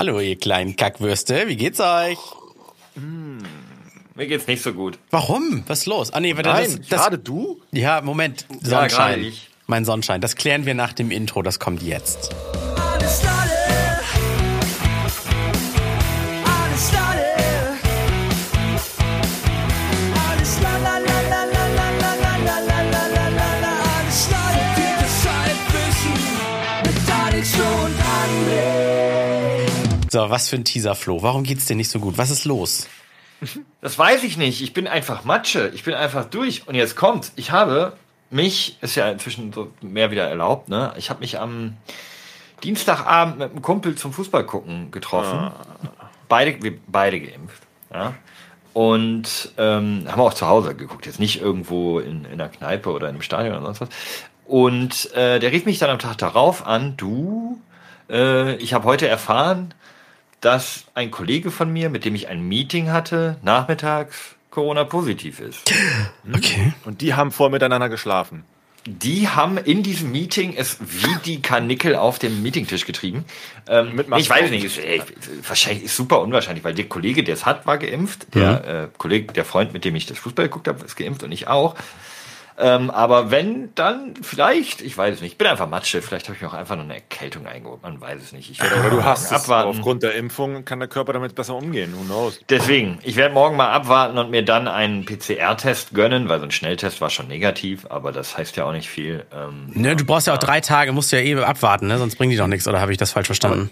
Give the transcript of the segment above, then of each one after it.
Hallo, ihr kleinen Kackwürste, wie geht's euch? Mir geht's nicht so gut. Warum? Was ist los? Ah, nee, warte, Nein, das, das, gerade du? Ja, Moment. Ja, Sonnenschein. ich. mein Sonnenschein. Das klären wir nach dem Intro, das kommt jetzt. So, was für ein Teaser, Flo. Warum geht's dir nicht so gut? Was ist los? Das weiß ich nicht. Ich bin einfach Matsche. Ich bin einfach durch. Und jetzt kommt. Ich habe mich, ist ja inzwischen so mehr wieder erlaubt, ne? Ich habe mich am Dienstagabend mit einem Kumpel zum Fußball gucken getroffen. Beide, wir beide geimpft. Ja? Und ähm, haben auch zu Hause geguckt, jetzt nicht irgendwo in, in einer Kneipe oder in einem Stadion oder sonst was. Und äh, der rief mich dann am Tag darauf an, du, äh, ich habe heute erfahren, dass ein Kollege von mir, mit dem ich ein Meeting hatte, nachmittags Corona-positiv ist. Okay. Und die haben voll miteinander geschlafen. Die haben in diesem Meeting es wie die Karnickel auf dem Meetingtisch getrieben. Ähm, Mit ich weiß nicht, ist, äh, wahrscheinlich ist super unwahrscheinlich, weil der Kollege, der es hat, war geimpft. Der äh, Kollege, der Freund, mit dem ich das Fußball geguckt habe, ist geimpft und ich auch. Ähm, aber wenn, dann vielleicht, ich weiß es nicht, ich bin einfach Matsche, vielleicht habe ich mir auch einfach nur eine Erkältung eingeholt, man weiß es nicht. Ich werde Oder du hast es. abwarten. Aufgrund der Impfung kann der Körper damit besser umgehen. Who knows? Deswegen, ich werde morgen mal abwarten und mir dann einen PCR-Test gönnen, weil so ein Schnelltest war schon negativ, aber das heißt ja auch nicht viel. Ähm, Ne, du brauchst ja auch drei Tage, musst du ja eh abwarten, ne? Sonst bringen die doch nichts, oder habe ich das falsch verstanden?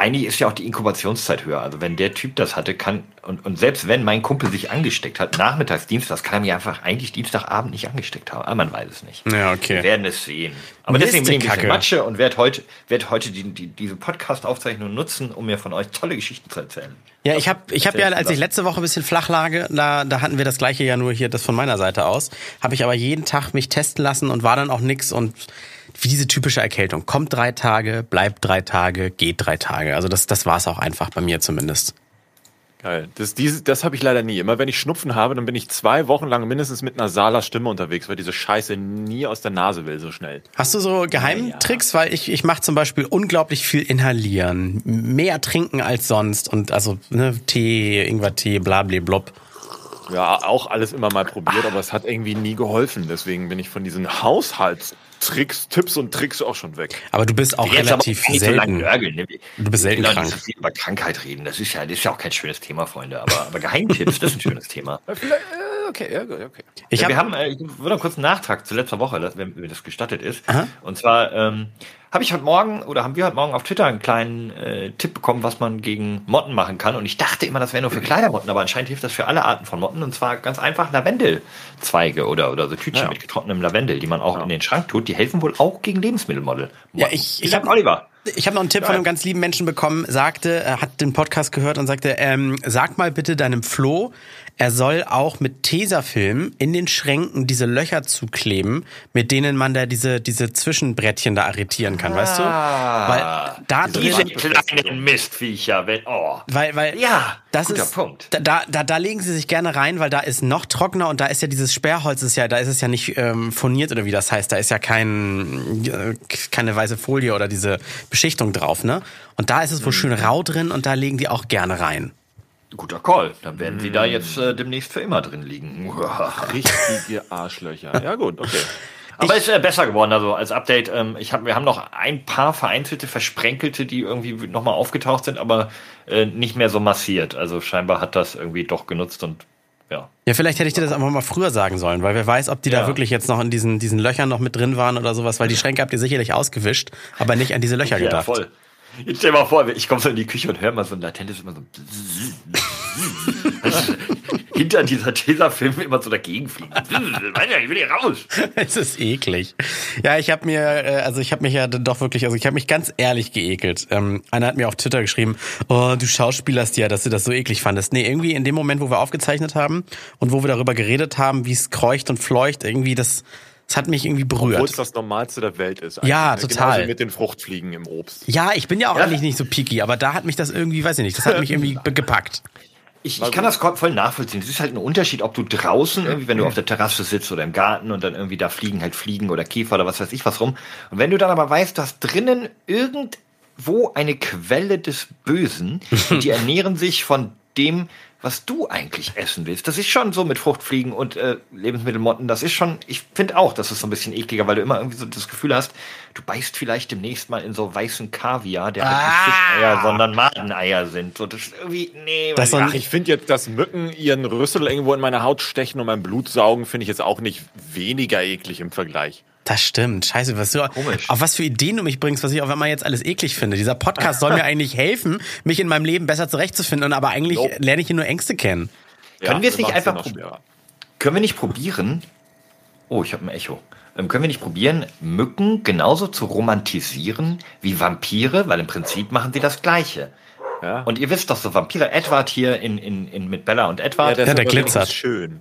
Eigentlich ist ja auch die Inkubationszeit höher. Also wenn der Typ das hatte, kann, und, und selbst wenn mein Kumpel sich angesteckt hat, nachmittags, dienstags, kann er mir einfach eigentlich Dienstagabend nicht angesteckt haben. Aber man weiß es nicht. Ja, Wir okay. werden es sehen. Aber Mist, deswegen bin ich ein bisschen. Matsche und werde heute, werd heute die, die, diese Podcast-Aufzeichnung nutzen, um mir von euch tolle Geschichten zu erzählen. Ja, ich habe ich hab ja, als ich letzte Woche ein bisschen flach lag, da, da hatten wir das gleiche ja nur hier, das von meiner Seite aus, habe ich aber jeden Tag mich testen lassen und war dann auch nix und wie diese typische Erkältung. Kommt drei Tage, bleibt drei Tage, geht drei Tage. Also das, das war's auch einfach bei mir zumindest. Geil. Das, diese, das habe ich leider nie. Immer wenn ich Schnupfen habe, dann bin ich zwei Wochen lang mindestens mit nasaler Stimme unterwegs, weil diese Scheiße nie aus der Nase will so schnell. Hast du so Geheimtricks? Weil ich, ich mache zum Beispiel unglaublich viel inhalieren, mehr trinken als sonst und also ne, Tee, Ingwertee, blablabla. Ja, auch alles immer mal probiert, aber es hat irgendwie nie geholfen. Deswegen bin ich von diesen Haushaltstricks, Tipps und Tricks auch schon weg. Aber du bist auch relativ aber nicht so lange selten. nörgeln. ne? Du bist selten krank. so viel über Krankheit reden. Das ist ja, das ist ja auch kein schönes Thema, Freunde. Aber, aber Geheimtipps, das ist ein schönes Thema. Okay, ja, gut, okay. Ich ja, hab, wir haben, äh, ich würde noch kurz einen Nachtrag zu letzter Woche, dass- wenn mir das gestattet ist. Und zwar ähm, habe ich heute Morgen oder haben wir heute Morgen auf Twitter einen kleinen äh, Tipp bekommen, was man gegen Motten machen kann. Und ich dachte immer, das wäre nur für Kleidermotten, aber anscheinend hilft das für alle Arten von Motten. Und zwar ganz einfach Lavendelzweige oder, oder so Tütchen Ja. mit getrocknetem Lavendel, die man auch in den Schrank tut. Die helfen wohl auch gegen Lebensmittelmodel. Ja, ich- ich ich hab hab- Oliver. Ich habe noch einen Tipp von einem ganz lieben Menschen bekommen, sagte, er hat den Podcast gehört und sagte, ähm, sag mal bitte deinem Flo, er soll auch mit Tesafilm in den Schränken diese Löcher zukleben, mit denen man da diese, diese Zwischenbrettchen da arretieren kann, weißt du? Weil da Diese drin, kleinen Mistviecher, wenn, oh. weil, weil, Ja, das guter ist, Punkt. Da, da, da, legen sie sich gerne rein, weil da ist noch trockener und da ist ja dieses Sperrholz, ist ja, da ist es ja nicht ähm, furniert oder wie das heißt, da ist ja kein, äh, keine weiße Folie oder diese Beschichtung drauf, ne? Und da ist es wohl schön rau drin und da legen die auch gerne rein. Guter Call. Dann werden sie da jetzt äh, demnächst für immer drin liegen. Richtige Arschlöcher. Ja, gut, okay. Aber ist äh, besser geworden, also als Update. Ähm, ich hab, wir haben noch ein paar vereinzelte, versprenkelte, die irgendwie nochmal aufgetaucht sind, aber äh, nicht mehr so massiert. Also scheinbar hat das irgendwie doch genutzt und ja. Ja, vielleicht hätte ich dir das einfach mal früher sagen sollen, weil wer weiß, ob die da Ja. wirklich jetzt noch in diesen, diesen Löchern noch mit drin waren oder sowas, weil die Schränke habt ihr sicherlich ausgewischt, aber nicht an diese Löcher Ja, gedacht. voll. Jetzt stell dir mal vor, ich komme so in die Küche und höre mal so ein latentes, immer so. Hinter dieser Tesafilm immer so dagegen fliegen. Weiter, ich will hier raus. Es ist eklig. Ja, ich habe mir, äh, also ich habe mich ja doch wirklich, also ich habe mich ganz ehrlich geekelt. Ähm, einer hat mir auf Twitter geschrieben, oh, du schauspielerst ja, dass du das so eklig fandest. Nee, irgendwie in dem Moment, wo wir aufgezeichnet haben und wo wir darüber geredet haben, wie es kreucht und fleucht, irgendwie das, das hat mich irgendwie Obwohl es berührt. das Normalste der Welt ist. Ja, eigentlich, ne? total. Genauso mit den Fruchtfliegen im Obst. Ja, ich bin ja auch Ja. eigentlich nicht so picky, aber da hat mich das irgendwie, weiß ich nicht, das hat mich irgendwie gepackt. Ich, ich kann das voll nachvollziehen. Es ist halt ein Unterschied, ob du draußen irgendwie, wenn du auf der Terrasse sitzt oder im Garten und dann irgendwie da fliegen halt Fliegen oder Käfer oder was weiß ich was rum. Und wenn du dann aber weißt, du hast drinnen irgendwo eine Quelle des Bösen und die ernähren sich von dem, was du eigentlich essen willst. Das ist schon so mit Fruchtfliegen und äh, Lebensmittelmotten. Das ist schon, ich finde auch, das ist so ein bisschen ekliger, weil du immer irgendwie so das Gefühl hast, du beißt vielleicht demnächst mal in so weißen Kaviar, der halt nicht Ah. Fischeier, sondern Madeneier sind. So, das ist irgendwie, nee, Das Ach, ich finde jetzt, dass Mücken ihren Rüssel irgendwo in meine Haut stechen und mein Blut saugen, finde ich jetzt auch nicht weniger eklig im Vergleich. Das stimmt. Scheiße, was du, Komisch. auf was für Ideen du mich bringst, was ich auf einmal jetzt alles eklig finde. Dieser Podcast soll mir eigentlich helfen, mich in meinem Leben besser zurechtzufinden, und aber eigentlich Nope. lerne ich hier nur Ängste kennen. Können wir es nicht ja einfach noch prob- schwerer. Können wir nicht probieren? Oh, ich habe ein Echo. Ähm, können wir nicht probieren, Mücken genauso zu romantisieren wie Vampire? Weil im Prinzip machen sie das Gleiche. Ja. Und ihr wisst doch so, Vampire, Edward hier in, in, in, mit Bella und Edward. Ja, der aber glitzert. wenigstens Schön.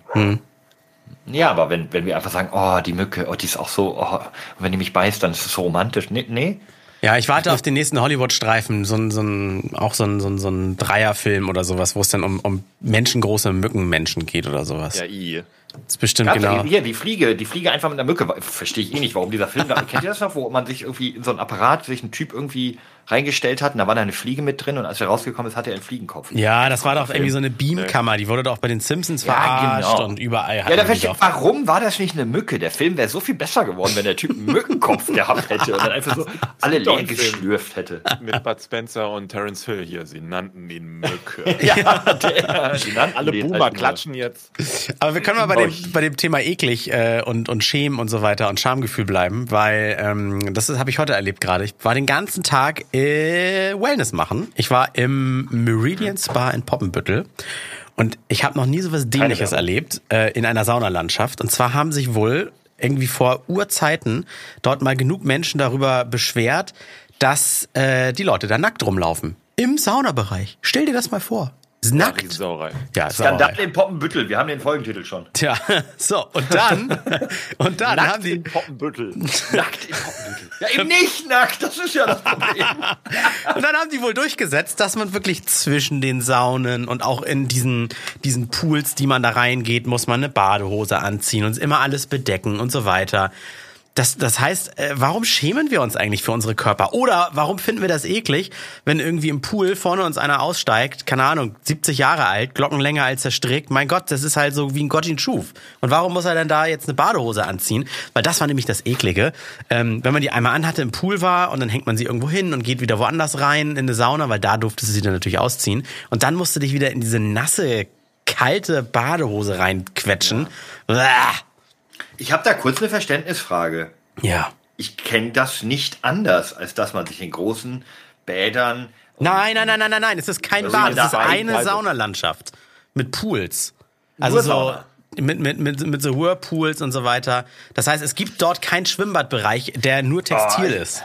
Ja, aber wenn, wenn wir einfach sagen, oh, die Mücke, oh, die ist auch so, oh, und wenn die mich beißt, dann ist es so romantisch. Nee, nee. Ja, ich warte auf den nächsten Hollywood-Streifen, so ein, so ein, auch so ein, so ein, so ein Dreierfilm oder sowas, wo es dann um, um menschengroße Mückenmenschen geht oder sowas. Ja, i. Das ist bestimmt Gab's genau. Hier, die Fliege, die Fliege einfach mit einer Mücke. Verstehe ich eh nicht, warum dieser Film da. Kennt ihr das noch, wo man sich irgendwie in so ein Apparat, sich ein Typ irgendwie reingestellt hat und da war da eine Fliege mit drin und als er rausgekommen ist, hatte er einen Fliegenkopf. Ja, das war doch irgendwie so eine Beamkammer, die wurde doch auch bei den Simpsons Ja, verarscht genau. und überall Ja, hatten da verstehe ich, warum war das nicht eine Mücke? Der Film wäre so viel besser geworden, wenn der Typ einen Mückenkopf gehabt hätte und dann einfach so alle leer geschlürft hätte. Mit Bud Spencer und Terence Hill hier. Sie nannten ihn Mücke. Ja, der, die nannten Alle Boomer halt klatschen jetzt. Aber wir können mal bei dem, bei dem Thema eklig äh, und, und Schämen und so weiter und Schamgefühl bleiben, weil ähm, das habe ich heute erlebt gerade. Ich war den ganzen Tag äh, Wellness machen. Ich war im Meridian Spa in Poppenbüttel und ich habe noch nie so was Dämliches erlebt äh, in einer Saunalandschaft. Und zwar haben sich wohl irgendwie vor Urzeiten dort mal genug Menschen darüber beschwert, dass äh, die Leute da nackt rumlaufen. Im Saunabereich. Stell dir das mal vor. Nackt. Sauerei. Ja, Sauerei. Skandal in Poppenbüttel, wir haben den Folgentitel schon. Tja, so, und dann, und dann haben die, Poppenbüttel. Nackt in Poppenbüttel. Ja, eben nicht nackt, das ist ja das Problem. und dann haben die wohl durchgesetzt, dass man wirklich zwischen den Saunen und auch in diesen, diesen Pools, die man da reingeht, muss man eine Badehose anziehen und immer alles bedecken und so weiter. Das, das heißt, äh, warum schämen wir uns eigentlich für unsere Körper? Oder warum finden wir das eklig, wenn irgendwie im Pool vorne uns einer aussteigt, keine Ahnung, 70 Jahre alt, Glocken länger als er strickt? Mein Gott, das ist halt so, wie ein Gott ihn schuf. Und warum muss er denn da jetzt eine Badehose anziehen? Weil das war nämlich das Eklige. Ähm, wenn man die einmal anhatte, im Pool war und dann hängt man sie irgendwo hin und geht wieder woanders rein in eine Sauna, weil da durftest du sie dann natürlich ausziehen. Und dann musst du dich wieder in diese nasse, kalte Badehose reinquetschen. Ja. Ich habe da kurz eine Verständnisfrage. ja. Ich kenne das nicht anders, als dass man sich in großen Bädern. Nein, nein, nein, nein, nein, nein. Es ist kein Also Bad. Es ist eine Saunalandschaft mit Pools. Also so mit, mit, mit, mit so Whirlpools und so weiter. Das heißt, es gibt dort keinen Schwimmbadbereich, der nur Textil Ah, ist.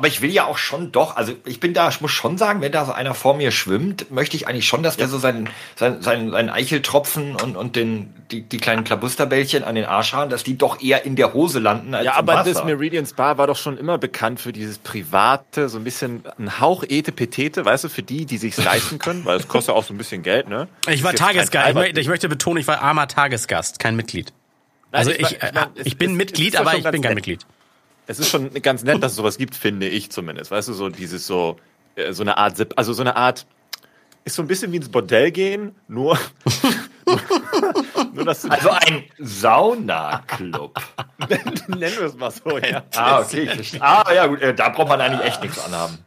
Aber ich will ja auch schon doch, also ich bin da, ich muss schon sagen, wenn da so einer vor mir schwimmt, möchte ich eigentlich schon, dass der so seinen, seinen, seinen, seinen Eicheltropfen und, und den, die, die kleinen Klabusterbällchen an den Arsch haben, dass die doch eher in der Hose landen als Ja, im aber Wasser. das Meridian Spa war doch schon immer bekannt für dieses private, so ein bisschen ein Hauch Etepetete, weißt du, für die, die sich's leisten können, weil es kostet auch so ein bisschen Geld, ne? Ich war Tagesgast. Ich, ich möchte betonen, ich war armer Tagesgast, kein Mitglied. Nein, Also ich ich, ich mein, äh, ich bin Mitglied, aber ich bin kein nett. Mitglied. Es ist schon ganz nett, dass es sowas gibt, finde ich zumindest. Weißt du, so dieses so, äh, so eine Art, also so eine Art, ist so ein bisschen wie ins Bordell gehen, nur, nur dass Also ein Saunaclub. nennen wir es mal so, ja. ah, okay. Ah, ja, gut, äh, da braucht man eigentlich echt nichts anhaben.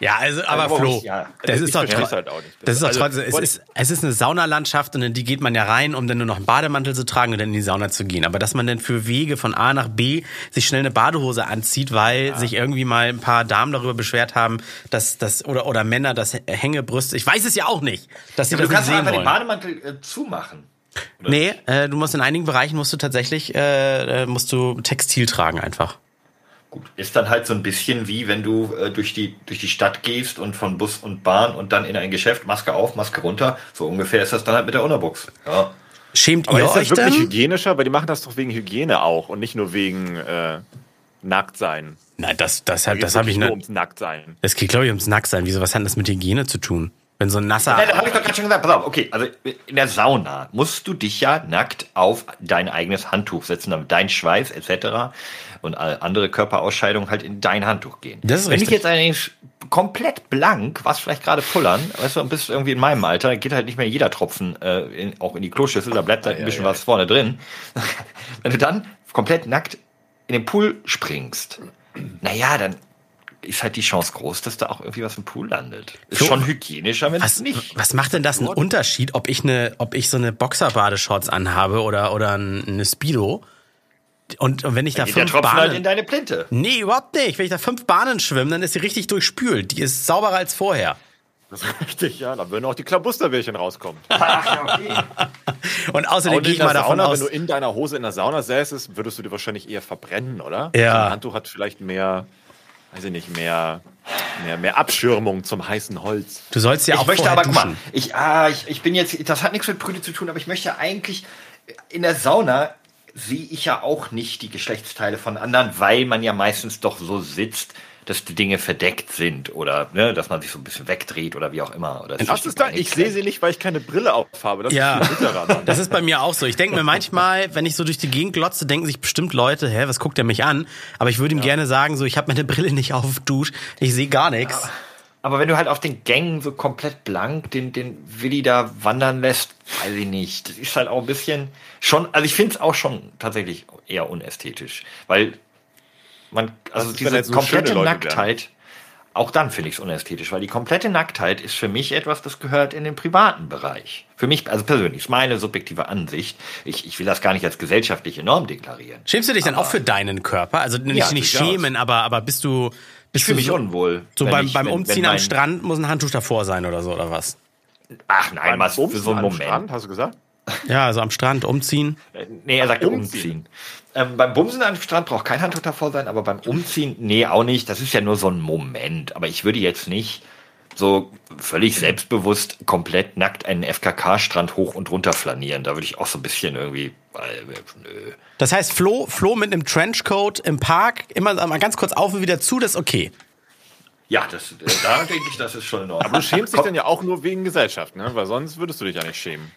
Ja, also, aber warum Flo, nicht? Ja. das Ich ist doch versteh's tro- halt auch nicht. Das ist doch Also, trotzdem, es ist, es ist eine Saunalandschaft und in die geht man ja rein, um dann nur noch einen Bademantel zu tragen und dann in die Sauna zu gehen. Aber dass man dann für Wege von A nach B sich schnell eine Badehose anzieht, weil sich irgendwie mal ein paar Damen darüber beschwert haben, dass das oder oder Männer das Hängebrüste, ich weiß es ja auch nicht, dass sie Aber das du nicht kannst doch sehen einfach den wollen. Bademantel äh, zumachen. Nee, äh, du musst in einigen Bereichen musst du tatsächlich äh, äh, musst du Textil tragen einfach. Gut, ist dann halt so ein bisschen wie wenn du äh, durch, die, durch die Stadt gehst und von Bus und Bahn und dann in ein Geschäft, Maske auf, Maske runter. So ungefähr ist das dann halt mit der Unterbuchs. Ja. Schämt Aber ihr ist das euch wirklich denn? hygienischer? Weil die machen das doch wegen Hygiene auch und nicht nur wegen äh, Nacktsein. Nein, das das Da hab, geht's das habe ich nicht. ums Nacktsein. Es geht glaube ich ums Nacktsein. Wieso was hat das mit Hygiene zu tun? Wenn so ein nasser Nein, das habe ich doch gerade schon gesagt. Pass auf, okay, also in der Sauna musst du dich ja nackt auf dein eigenes Handtuch setzen, damit dein Schweiß etc. und all- andere Körperausscheidungen halt in dein Handtuch gehen. Das ist Wenn ich richtig. jetzt allerdings komplett blank, was vielleicht gerade pullern, weißt du, und bist irgendwie in meinem Alter, geht halt nicht mehr jeder Tropfen äh, in, auch in die Kloschüssel, da bleibt halt ein bisschen was vorne drin. Wenn du dann komplett nackt in den Pool springst, naja, dann ist halt die Chance groß, dass da auch irgendwie was im Pool landet. Ist So. schon hygienischer, wenn es Was, nicht. was macht denn das einen Unterschied, ob ich eine, ob ich so eine Boxerbadeshorts anhabe oder, oder ein- eine Speedo? Und, und wenn ich da Geht der fünf Tropfen halt in Bahnen, deine Plinte. nee, überhaupt nicht. Wenn ich da fünf Bahnen schwimme, dann ist sie richtig durchspült. Die ist sauberer als vorher. Das ist richtig, ja. Da würden auch die Klabusterbärchen rauskommen. Ach, ja, okay. Und außerdem gehe in ich der mal davon Sauna, aus, wenn du in deiner Hose in der Sauna säßest, würdest du dir wahrscheinlich eher verbrennen, oder? Ja. So Ein Handtuch hat vielleicht mehr, weiß ich nicht, mehr, mehr, mehr Abschirmung zum heißen Holz. du sollst ja ich auch möchte vorher aber, guck mal, ich, ah, ich, ich bin jetzt, das hat nichts mit Brüde zu tun, aber ich möchte eigentlich, in der Sauna sehe ich ja auch nicht die Geschlechtsteile von anderen, weil man ja meistens doch so sitzt, dass die Dinge verdeckt sind oder ne, dass man sich so ein bisschen wegdreht oder wie auch immer. Oder Was ist da? Ich sehe sie nicht, weil ich keine Brille aufhabe. Das Ja, ist das ist bei mir auch so. Ich denke mir manchmal, wenn ich so durch die Gegend glotze, denken sich bestimmt Leute, hä, was guckt der mich an? Aber ich würde ihm gerne sagen, so, ich habe meine Brille nicht auf, Dusch, ich sehe gar nichts. Aber wenn du halt auf den Gängen so komplett blank den, den Willi da wandern lässt, weiß ich nicht. Das ist halt auch ein bisschen schon, also ich finde es auch schon tatsächlich eher unästhetisch. Weil man, also diese schöne komplette Nacktheit, auch dann finde ich es unästhetisch, weil die komplette Nacktheit ist für mich etwas, das gehört in den privaten Bereich. Für mich, also persönlich, ist meine subjektive Ansicht. Ich, ich will das gar nicht als gesellschaftliche Norm deklarieren. Schämst du dich dann auch für deinen Körper? Also nicht, Ja, nicht schämen, aber, aber bist du, Ich fühle mich so, unwohl. so beim, ich- beim wenn- Umziehen wenn am mein- Strand muss ein Handtuch davor sein oder so, oder was? Ach nein, was für so einen am Moment. Strand, hast du gesagt? Ja, also am Strand umziehen. Äh, Nee, er sagte Umziehen. umziehen. Ähm, beim Bumsen am Strand braucht kein Handtuch davor sein, aber beim Umziehen, nee, auch nicht. Das ist ja nur so ein Moment. Aber ich würde jetzt nicht so völlig selbstbewusst komplett nackt einen FKK-Strand hoch und runter flanieren. Da würde ich auch so ein bisschen irgendwie. Das heißt, Flo, Flo mit einem Trenchcoat im Park, immer mal ganz kurz auf und wieder zu, das ist okay. Ja, das, äh, da denke ich, das ist schon in Ordnung. Aber du schämst dich dann ja auch nur wegen Gesellschaft, ne? Weil sonst würdest du dich ja nicht schämen.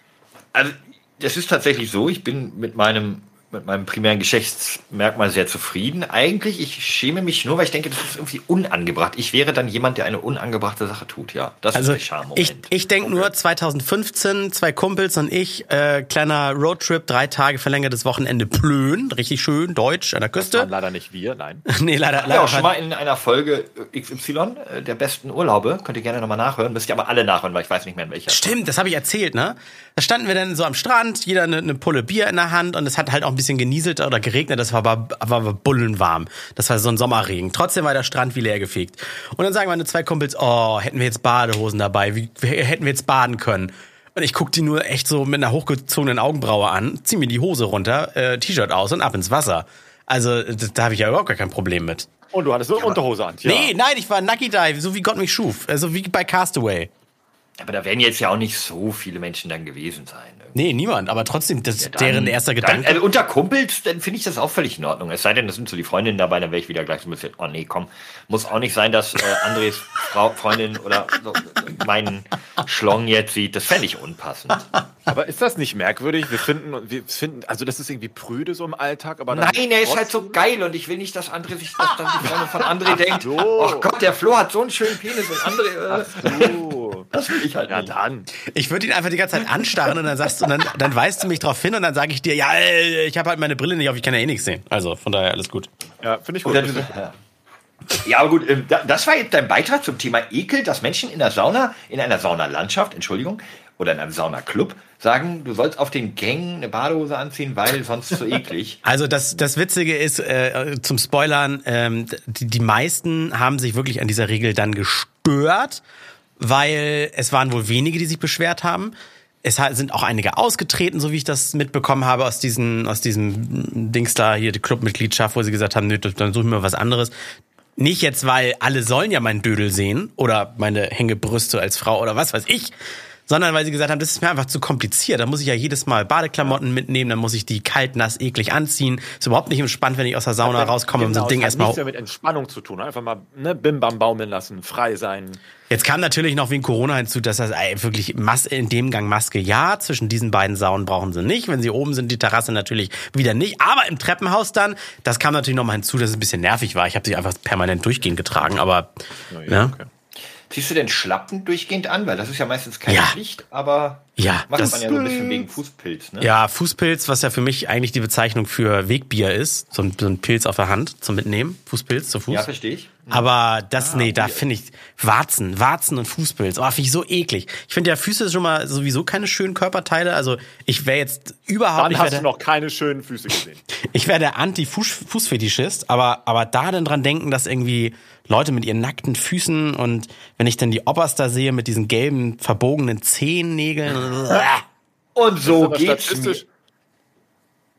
Also, das ist tatsächlich so. Ich bin mit meinem, mit meinem primären Geschlechtsmerkmal sehr zufrieden. Eigentlich, ich schäme mich nur, weil ich denke, das ist irgendwie unangebracht. Ich wäre dann jemand, der eine unangebrachte Sache tut, ja. Das Also ist der ich, ich denke nur 2015, zwei Kumpels und ich, äh, kleiner Roadtrip, drei Tage verlängertes Wochenende Plön, richtig schön, deutsch an der Küste. leider nicht wir, nein. nee, leider, Ja, leider. auch schon mal in einer Folge XY äh, der besten Urlaube. Könnt ihr gerne nochmal nachhören. Müsst ihr aber alle nachhören, weil ich weiß nicht mehr in welcher. Stimmt, das habe ich erzählt, ne? Da standen wir dann so am Strand, jeder eine, eine Pulle Bier in der Hand und es hat halt auch ein bisschen genieselt oder geregnet, das war aber, aber bullenwarm. Das war so ein Sommerregen. Trotzdem war der Strand wie leer gefegt. Und dann sagen meine zwei Kumpels, oh, hätten wir jetzt Badehosen dabei, wie, hätten wir jetzt baden können? Und ich guck die nur echt so mit einer hochgezogenen Augenbraue an, zieh mir die Hose runter, äh, T-Shirt aus und ab ins Wasser. Also da habe ich ja überhaupt gar kein Problem mit. Und du hattest so eine Unterhose an. Ja. Nee, nein, ich war Nucky Dive, so wie Gott mich schuf. Also wie bei Castaway. Aber da werden jetzt ja auch nicht so viele Menschen dann gewesen sein. ne? Nee, niemand, aber trotzdem, das Dann- deren erster Gedanke. Dann, also unter Kumpels, dann finde ich das auch völlig in Ordnung. Es sei denn, das sind so die Freundinnen dabei, dann wäre ich wieder gleich so ein bisschen, oh nee, komm. Muss auch nicht sein, dass äh, Andres Frau, Freundin oder so, meinen Schlong jetzt sieht. Das fände ich unpassend. Aber ist das nicht merkwürdig? Wir finden, wir finden, also das ist irgendwie prüde so im Alltag, aber dann Nein, er ist halt so geil und ich will nicht, dass André sich, dass dann die Freundin von André denkt, so. oh Gott, der Flo hat so einen schönen Penis und André, äh, Oh. Das will ich halt Ja, nicht. dann. Ich würde ihn einfach die ganze Zeit anstarren und dann sagst du, und dann, dann weist du mich drauf hin und dann sage ich dir, ja, äh, ich habe halt meine Brille nicht auf, ich kann ja eh nichts sehen. Also von daher alles gut. Ja, finde ich gut. Du, ja. ja, aber gut, ähm, da- das war jetzt dein Beitrag zum Thema Ekel, dass Menschen in der Sauna, in einer Saunalandschaft, Entschuldigung, oder in einem Saunaclub sagen, du sollst auf den Gängen eine Badehose anziehen, weil sonst zu eklig. Also das, das Witzige ist, äh, zum Spoilern, ähm, die, die meisten haben sich wirklich an dieser Regel dann gestört, weil es waren wohl wenige, die sich beschwert haben. Es sind auch einige ausgetreten, so wie ich das mitbekommen habe aus diesen, aus diesem Dings da hier, die Clubmitgliedschaft, wo sie gesagt haben, nö, dann suchen wir was anderes. Nicht jetzt, weil alle sollen ja meinen Dödel sehen oder meine Hängebrüste als Frau oder was weiß ich, sondern weil sie gesagt haben, das ist mir einfach zu kompliziert. Da muss ich ja jedes Mal Badeklamotten mitnehmen, dann muss ich die kalt, nass, eklig anziehen. Ist überhaupt nicht entspannt, wenn ich aus der Sauna rauskomme und so ein Genau, Ding erstmal nichts mehr mit Entspannung zu tun. Einfach mal ne, bim bam baumeln lassen, frei sein. Jetzt kam natürlich noch wegen Corona hinzu, dass das ey, wirklich Mas in dem Gang Maske ja, zwischen diesen beiden Saunen brauchen sie nicht. Wenn sie oben sind, die Terrasse natürlich wieder nicht. Aber im Treppenhaus dann, das kam natürlich noch mal hinzu, dass es ein bisschen nervig war. Ich habe sie einfach permanent durchgehend getragen, aber ja, okay. Ziehst du denn Schlappen durchgehend an? Weil das ist ja meistens keine Ja. Pflicht, aber Ja, macht das- man ja so ein bisschen wegen Fußpilz, ne? ja, Fußpilz, was ja für mich eigentlich die Bezeichnung für Wegbier ist, so ein, so ein Pilz auf der Hand zum Mitnehmen, Fußpilz zu Fuß. Ja, verstehe ich. Aber das, nee, da finde ich Warzen, Warzen und Fußpilz. Oh, finde ich so eklig. Ich finde ja Füße ist schon mal sowieso keine schönen Körperteile. Also ich wäre jetzt überhaupt Dann hast wär du noch keine schönen Füße gesehen. Ich wäre der Anti-Fußfetischist, aber, aber da dann dran denken, dass irgendwie Leute mit ihren nackten Füßen und wenn ich dann die Opas da sehe mit diesen gelben, verbogenen Zehennägeln. Und so geht's statistisch. mir.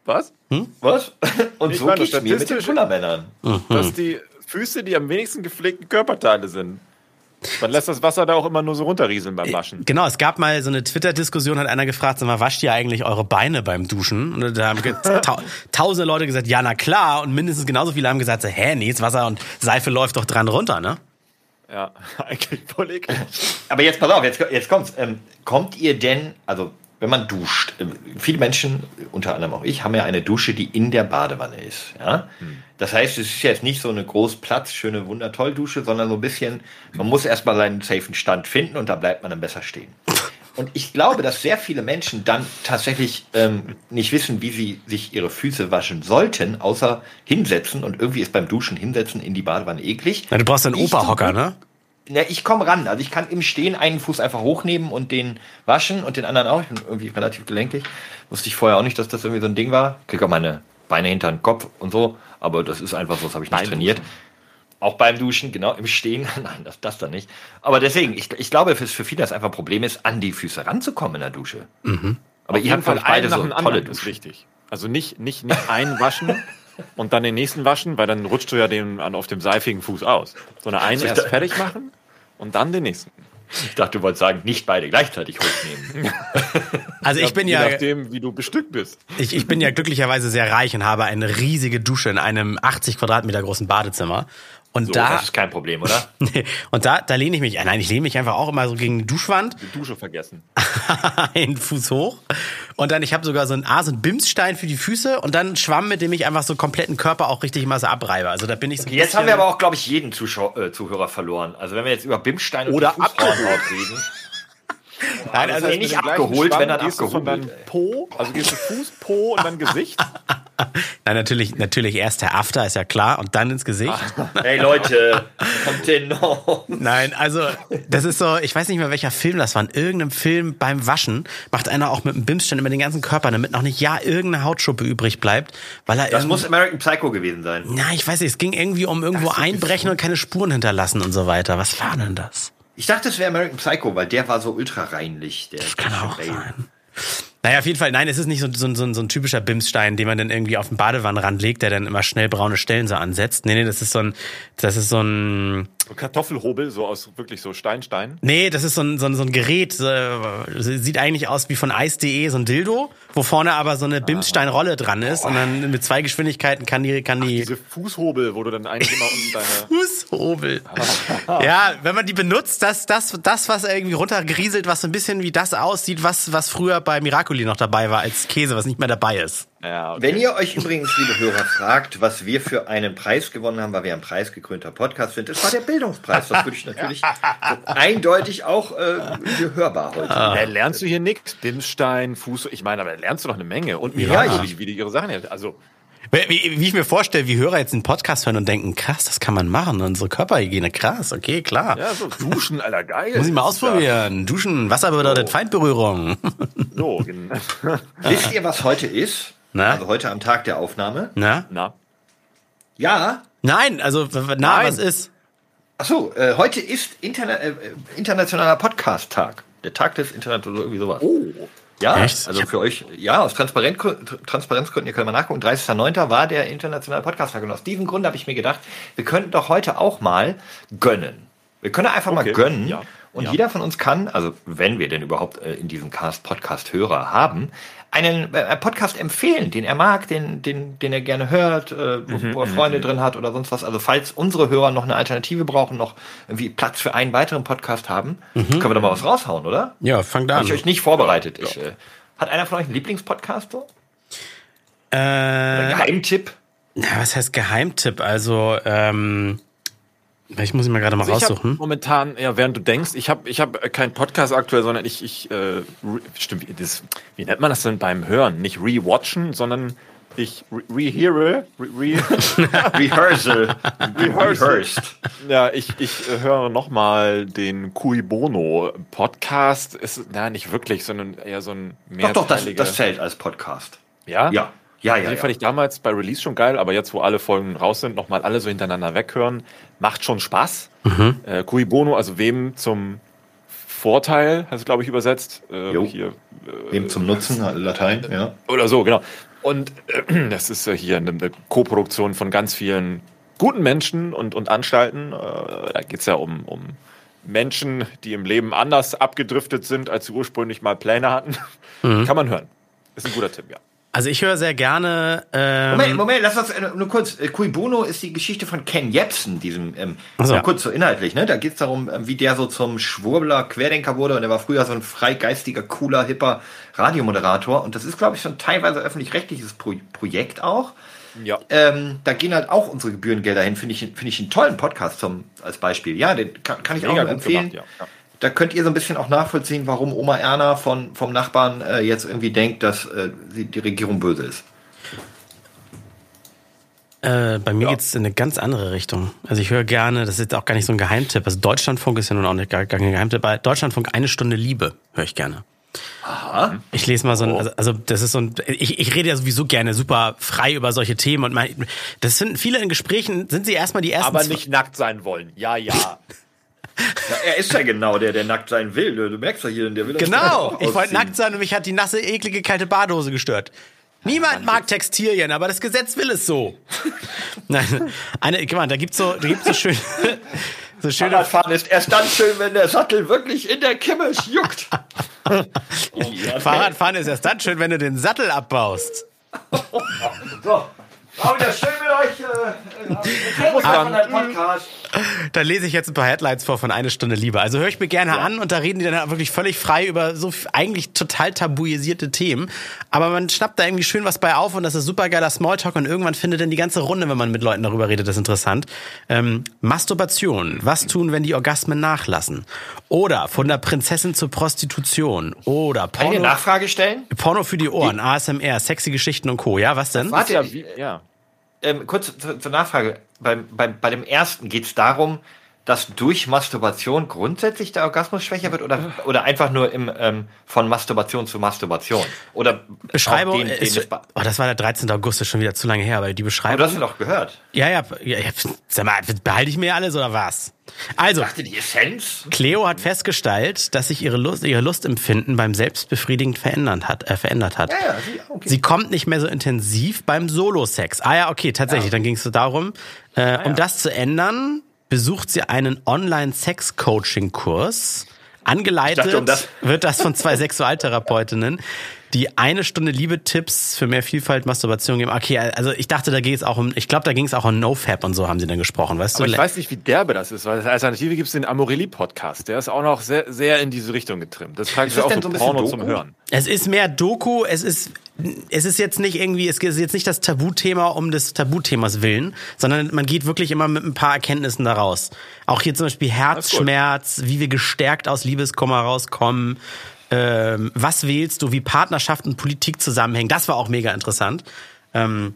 Was? Was? Und Ich so meine, geht's mir mit den Fullermännern. Dass die Füße die am wenigsten gepflegten Körperteile sind. Man lässt das Wasser da auch immer nur so runterrieseln beim Waschen. Genau, es gab mal so eine Twitter-Diskussion, hat einer gefragt, sag mal, wascht ihr eigentlich eure Beine beim Duschen? Und da haben tausende Leute gesagt, ja, na klar. Und mindestens genauso viele haben gesagt, so, hä, nee, das Wasser und Seife läuft doch dran runter, ne? Ja, eigentlich voll eklig. Aber jetzt pass auf, jetzt, jetzt kommt's. Ähm, kommt ihr denn, also wenn man duscht, ähm, viele Menschen, unter anderem auch ich, haben ja eine Dusche, die in der Badewanne ist. Ja? Das heißt, es ist jetzt nicht so eine groß Platz, schöne Wundertoll-Dusche, sondern so ein bisschen, man muss erstmal seinen safen Stand finden und da bleibt man dann besser stehen. Und ich glaube, dass sehr viele Menschen dann tatsächlich ähm, nicht wissen, wie sie sich ihre Füße waschen sollten, außer hinsetzen. Und irgendwie ist beim Duschen hinsetzen in die Badewanne eklig. Na, du brauchst einen Operhocker, ne? ja, ich komme ran. Also ich kann im Stehen einen Fuß einfach hochnehmen und den waschen und den anderen auch. Ich bin irgendwie relativ gelenkig. Wusste ich vorher auch nicht, dass das irgendwie so ein Ding war. Krieg auch meine Beine hinter den Kopf und so. Aber das ist einfach so, das habe ich nicht Beim trainiert. Auch beim Duschen, genau, im Stehen. Nein, das, das dann nicht. Aber deswegen, ich, ich glaube, für, für viele das einfach ein Problem ist, an die Füße ranzukommen in der Dusche. Aber ihr habt, ich, beide so dem tolle anderen ist Duschen. wichtig. Also nicht, nicht, nicht einen waschen und dann den nächsten waschen, weil dann rutscht du ja den an, auf dem seifigen Fuß aus. Sondern einen Also erst fertig machen und dann den nächsten. Ich dachte, du wolltest sagen, nicht beide gleichzeitig hochnehmen. Also ich bin Je ja, nachdem, wie du bestückt bist. ich, ich bin ja glücklicherweise sehr reich und habe eine riesige Dusche in einem 80 Quadratmeter großen Badezimmer. Und So, da, das ist kein Problem, oder? Und da, da lehne ich mich, nein, ich lehne mich einfach auch immer so gegen die Duschwand, Die Dusche vergessen. einen Fuß hoch. Und dann, ich habe sogar so einen, A, so einen Bimsstein für die Füße und dann Schwamm, mit dem ich einfach so kompletten Körper auch richtig mal so abreibe. Also da bin ich so ein Jetzt haben wir aber auch, glaube ich, jeden Zuschau äh, Zuhörer verloren. Also wenn wir jetzt über Bimstein und Oder Fußfrauenhaut reden. Nein, also also, nicht abgeholt, Schwamm wenn dann du von deinem Po, also gehst du Fuß, Po und dann Gesicht. Nein, natürlich, natürlich erst der After, ist ja klar, und dann ins Gesicht. Hey Leute, kommt denn noch? Nein, also das ist so, ich weiß nicht mehr welcher Film das war. In irgendeinem Film beim Waschen macht einer auch mit einem Bimsstein immer den ganzen Körper, damit noch nicht ja irgendeine Hautschuppe übrig bleibt, weil er Das muss American Psycho gewesen sein. Na, ich weiß nicht, es ging irgendwie um irgendwo einbrechen und keine Spuren hinterlassen und so weiter. Was war denn das? Ich dachte, es wäre American Psycho, weil der war so ultra reinlich. Der das Kann auch sein. Naja, auf jeden Fall, nein, es ist nicht so, so, so, so ein typischer Bimsstein, den man dann irgendwie auf den Badewannenrand legt, der dann immer schnell braune Stellen so ansetzt. Nee, nee, das ist so ein, das ist so ein, Kartoffelhobel, so aus wirklich so Steinstein. nee, das ist so ein, so ein, so ein Gerät, äh, sieht eigentlich aus wie von Ice.de, so ein Dildo, wo vorne aber so eine Bimssteinrolle dran ist und dann mit zwei Geschwindigkeiten kann die, kann die, Diese Fußhobel, wo du dann eigentlich immer unten deine. Fußhobel. ja, wenn man die benutzt, das, das, das, was irgendwie runtergerieselt, was so ein bisschen wie das aussieht, was, was früher bei Miracoli noch dabei war als Käse, was nicht mehr dabei ist. Ja, okay. Wenn ihr euch übrigens, liebe Hörer, fragt, was wir für einen Preis gewonnen haben, weil wir ein preisgekrönter Podcast sind, das war der Bildungspreis. Das würde ich natürlich so eindeutig auch äh, hörbar heute. Da lernst du hier nichts. Bimstein, Fuß, ich meine, aber da lernst du noch eine Menge. Und Ja, Miracoli, ich- wie die ihre Sachen. Also, Wie, wie ich mir vorstelle, wie Hörer jetzt einen Podcast hören und denken, krass, das kann man machen, unsere Körperhygiene, krass, okay, klar. ja, so duschen, Alter, geil. Muss ich mal ja- ausprobieren. Duschen, Wasser bedeutet So. Feindberührung. So, gen- Wisst ihr, was heute ist? Na? Also heute am Tag der Aufnahme. Na? Na, Ja. Nein, also, na, Nein. was ist? Achso, äh, heute ist Interna äh, internationaler Podcast-Tag. Der Tag des Internet oder irgendwie sowas. oh. Ja, Echt? also für euch, ja, aus Transparenz, Transparenzgründen, ihr könnt mal nachgucken, 30.09. war der internationale Podcast-Tag. Und aus diesem Grund habe ich mir gedacht, wir könnten doch heute auch mal gönnen. Wir können einfach mal Okay, gönnen ja. Und jeder von uns kann, also wenn wir denn überhaupt äh, in diesem Cast Podcast-Hörer haben, einen äh, Podcast empfehlen, den er mag, den, den, den er gerne hört, äh, wo, Mhm, wo er Freunde drin hat oder sonst was. Also falls unsere Hörer noch eine Alternative brauchen, noch irgendwie Platz für einen weiteren Podcast haben, Mhm. können wir doch mal was raushauen, oder? Ja, fangt Habe an. ich euch nicht vorbereitet. Ich, äh, hat einer von euch einen Lieblingspodcast so? Äh, Geheimtipp? na, was heißt Geheimtipp? Also, ähm, ich muss ihn mal gerade mal Also ich raussuchen. momentan, ja, während du denkst, ich habe ich hab keinen Podcast aktuell, sondern ich, ich äh, stimmt, wie, das, wie nennt man das denn beim Hören? Nicht rewatchen, sondern ich re- reheare, re, re, Rehearsal. Rehearsed. ja, ich, ich äh, höre nochmal den Cui Bono Podcast. Ist, na, nicht wirklich, sondern eher so ein Doch, doch, das, das zählt als Podcast. ja? Ja. Ja, ja, Den ja. fand ich damals bei Release schon geil, aber jetzt, wo alle Folgen raus sind, nochmal alle so hintereinander weghören, macht schon Spaß. Mhm. Äh, Cui Bono, also wem zum Vorteil, hast du, glaube ich, übersetzt. Äh, hier, Eben zum Nutzen, Latein, ja. oder so, genau. Und äh, das ist äh, hier eine, eine Co-Produktion von ganz vielen guten Menschen und, und Anstalten. Äh, da geht's ja um, um Menschen, die im Leben anders abgedriftet sind, als sie ursprünglich mal Pläne hatten. Mhm. Kann man hören. Ist ein guter Tipp, ja. Also ich höre sehr gerne. Ähm, Moment, Moment, lass uns äh, nur kurz. Äh, Cui Bono ist die Geschichte von Ken Jebsen, diesem, ähm, so. kurz so inhaltlich, ne? Da geht es darum, ähm, wie der so zum Schwurbler, Querdenker wurde und er war früher so ein freigeistiger, cooler, hipper Radiomoderator. Und das ist, glaube ich, so ein teilweise öffentlich-rechtliches Pro Projekt auch. Ja. Ähm, da gehen halt auch unsere Gebührengelder hin, finde ich, finde ich einen tollen Podcast zum, als Beispiel. Ja, den kann, kann ich auch Mega gut empfehlen. gemacht, ja. Ja. Da könnt ihr so ein bisschen auch nachvollziehen, warum Oma Erna von, vom Nachbarn äh, jetzt irgendwie denkt, dass äh, sie, die Regierung böse ist. Äh, bei mir geht's in eine ganz andere Richtung. Also ich höre gerne, das ist jetzt auch gar nicht so ein Geheimtipp. Also Deutschlandfunk ist ja nun auch nicht gar, gar kein Geheimtipp. Bei Deutschlandfunk eine Stunde Liebe höre ich gerne. Aha. Ich lese mal so ein, also, also das ist so ein, ich, ich rede ja sowieso gerne super frei über solche Themen und mein, das sind viele in Gesprächen, sind sie erstmal die ersten. Aber nicht nackt sein wollen. Ja, ja. Ja, er ist ja genau der, der nackt sein will. Du, du merkst ja hier, der will das Genau, ich wollte nackt sein und mich hat die nasse, eklige, kalte Badhose gestört. Niemand mag Textilien, aber das Gesetz will es so. Nein, eine, guck mal, da gibt's so, da gibt's so schön, so schöne, Fahrradfahren ist erst dann schön, wenn der Sattel wirklich in der Kimme juckt. Fahrradfahren ist erst dann schön, wenn du den Sattel abbaust. So, war wieder schön mit euch. Äh, äh, deinem Podcast. Da lese ich jetzt ein paar Headlines vor von eine Stunde Liebe. Also höre ich mir gerne an und da reden die dann wirklich völlig frei über so eigentlich total tabuisierte Themen. Aber man schnappt da irgendwie schön was bei auf und das ist super geiler Smalltalk und irgendwann findet dann die ganze Runde, wenn man mit Leuten darüber redet, das interessant. Ähm, Masturbation. Was tun, wenn die Orgasmen nachlassen? Oder von der Prinzessin zur Prostitution. Oder Kann ich eine Porno, Nachfrage stellen? Porno für die Ohren, ASMR, sexy Geschichten und Co. Ja, was denn? Warte, ja, wie, ja. Ähm, kurz zur, zur Nachfrage. Beim, beim, bei dem ersten geht es darum, dass durch Masturbation grundsätzlich der Orgasmus schwächer wird oder, oder einfach nur im, ähm, von Masturbation zu Masturbation? Oder Beschreibung, den, den ist, oh, das war der 13. August, ist schon wieder zu lange her, aber die Aber Beschreibung. du hast ihn doch gehört. Ja, ja, ja, ja, sag mal, behalte ich mir alles oder was? Also, Dachte die Essenz? Cleo hat festgestellt, dass sich ihre Lust, ihre Lustempfinden beim Selbstbefriedigen verändert hat, äh, verändert hat. Ja, ja, sie, okay. Sie kommt nicht mehr so intensiv beim Solo-Sex. Ah ja, okay, tatsächlich. Dann ging es so darum, äh, um das zu ändern, besucht sie einen Online-Sex-Coaching-Kurs. Angeleitet dachte, um das- wird das von zwei Sexualtherapeutinnen, die eine Stunde Liebe-Tipps für mehr Vielfalt, Masturbation geben. Okay, also ich dachte, da geht es auch um, ich glaube, da ging es auch um NoFap und so haben sie dann gesprochen, weißt Aber du? ich weiß nicht, wie derbe das ist, weil als Alternative gibt es den Amorelli-Podcast. Der ist auch noch sehr, sehr in diese Richtung getrimmt. Das frage ich auch so so Porno zum? Hören. Es ist mehr Doku, es ist, es ist jetzt nicht irgendwie, es ist jetzt nicht das Tabuthema um des Tabuthemas willen, sondern man geht wirklich immer mit ein paar Erkenntnissen daraus. Auch hier zum Beispiel Herzschmerz, wie wir gestärkt aus Liebeskummer rauskommen, ähm, was wählst du, wie Partnerschaft und Politik zusammenhängen, das war auch mega interessant. Ähm,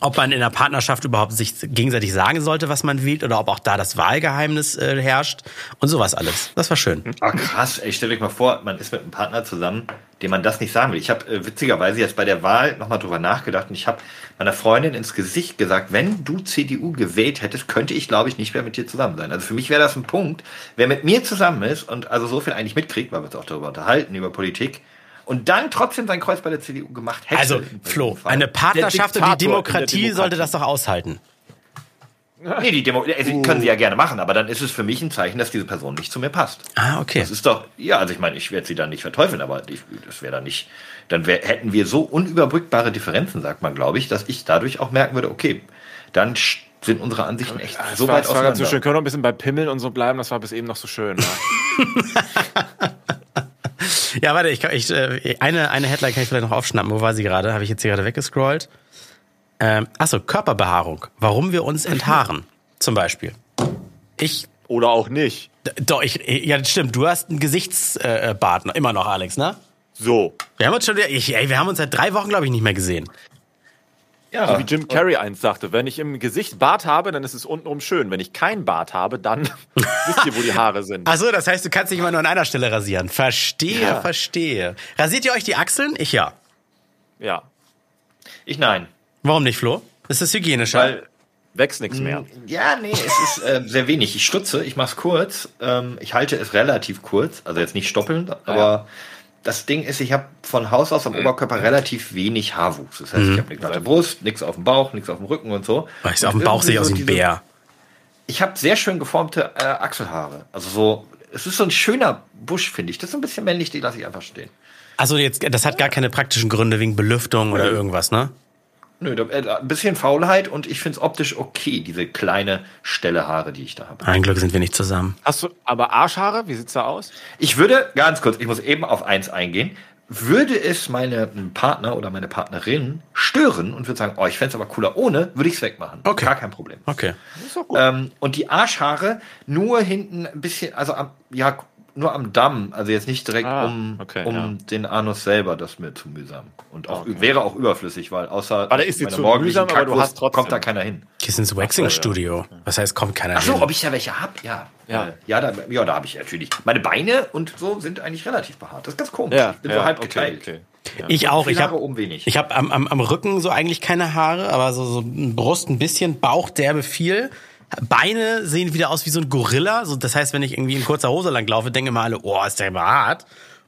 ob man in der Partnerschaft überhaupt sich gegenseitig sagen sollte, was man wählt, oder ob auch da das Wahlgeheimnis äh, herrscht und sowas alles. Das war schön. Ah, krass, ey, stell euch mal vor, man ist mit einem Partner zusammen, dem man das nicht sagen will. Ich habe äh, witzigerweise jetzt bei der Wahl nochmal drüber nachgedacht und ich habe meiner Freundin ins Gesicht gesagt, wenn du CDU gewählt hättest, könnte ich, glaube ich, nicht mehr mit dir zusammen sein. Also für mich wäre das ein Punkt, wer mit mir zusammen ist und also so viel eigentlich mitkriegt, weil wir uns auch darüber unterhalten, über Politik, und dann trotzdem sein Kreuz bei der CDU gemacht hätte. Also, Flo, eine Partnerschaft und die Demokratie Demokratie. sollte das doch aushalten. Nee, die Demo also, können sie ja gerne machen, aber dann ist es für mich ein Zeichen, dass diese Person nicht zu mir passt. Ah, okay. Das ist doch, ja, also ich meine, ich werde sie dann nicht verteufeln, aber ich, das wäre dann nicht, dann wär, hätten wir so unüberbrückbare Differenzen, sagt man, glaube ich, dass ich dadurch auch merken würde, okay, dann sind unsere Ansichten echt Das so war, weit das war ganz so schön. auseinander. Können wir noch ein bisschen bei Pimmeln und so bleiben? Das war bis eben noch so schön. Ne? Ja, warte, ich, ich, äh, eine, eine Headline kann ich vielleicht noch aufschnappen. Wo war sie gerade? Habe ich jetzt hier gerade weggescrollt? Ähm, achso, Körperbehaarung. Warum wir uns enthaaren, zum Beispiel. Ich, Oder auch nicht. doch, ich, ja, das stimmt, du hast einen Gesichtsbart, äh, noch- immer noch, Alex, ne? So. Wir haben uns schon wieder, ich, ey, wir haben uns seit drei Wochen, glaube ich, nicht mehr gesehen. Ja, Wie Jim Carrey eins sagte, wenn ich im Gesicht Bart habe, dann ist es untenrum schön. Wenn ich kein Bart habe, dann wisst ihr, wo die Haare sind. Achso, das heißt, du kannst dich immer nur an einer Stelle rasieren. Verstehe, Ja. verstehe. Rasiert ihr euch die Achseln? Ich ja. Ja. ich nein. Warum nicht, Flo? Ist das hygienischer? Weil Wächst nichts mehr. Ja, nee, es ist äh, sehr wenig. Ich stutze, ich mach's kurz. Ähm, ich halte es relativ kurz, also jetzt nicht stoppeln, aber das Ding ist, ich habe von Haus aus am Oberkörper relativ wenig Haarwuchs. Das heißt, ich habe nichts auf der Brust, nichts auf dem Bauch, nichts auf dem Rücken und so. Oh, ich, auf dem Bauch sehe ich aus wie ein Bär. Ich habe sehr schön geformte äh, Achselhaare. Also so, es ist so ein schöner Busch, finde ich. Das ist ein bisschen männlich, die lasse ich einfach stehen. Also jetzt, das hat gar keine praktischen Gründe wegen Belüftung oder irgendwas, ne? Nö, da, äh, ein bisschen Faulheit und ich finde es optisch okay, diese kleine Stelle Haare, die ich da habe. Ein Glück sind wir nicht zusammen. Hast du aber Arschhaare? Wie sieht's da aus? Ich würde, ganz kurz, ich muss eben auf eins eingehen. Würde es meinen Partner oder meine Partnerin stören und würde sagen, oh, ich fände es aber cooler ohne, würde ich es wegmachen. Okay. Gar kein Problem. Okay. Ähm, und die Arschhaare nur hinten ein bisschen, also am, ja, nur am Damm, also jetzt nicht direkt Ah, um, okay, um ja. den Anus selber, das ist mir zu mühsam. Und auch wäre auch überflüssig, weil außer Warte, ist dir meiner zu mühsam, aber du hast trotzdem- kommt da keiner hin. Gehst ins Waxing-Studio. Was heißt, kommt keiner Ach so, hin? ob ich da welche hab? Ja. Ja. Äh, ja, da, ja, da habe ich natürlich. Meine Beine und so sind eigentlich relativ behaart. Das ist ganz komisch. Ja, ich bin ja, so halb okay, geteilt. okay. Ich auch. Ich habe oben wenig. ich hab am, am, am Rücken so eigentlich keine Haare, aber so, so Brust ein bisschen, Bauch derbe viel. Beine sehen wieder aus wie so ein Gorilla. So, das heißt, wenn ich irgendwie in kurzer Hose langlaufe, denken immer alle, oh, ist der behaart.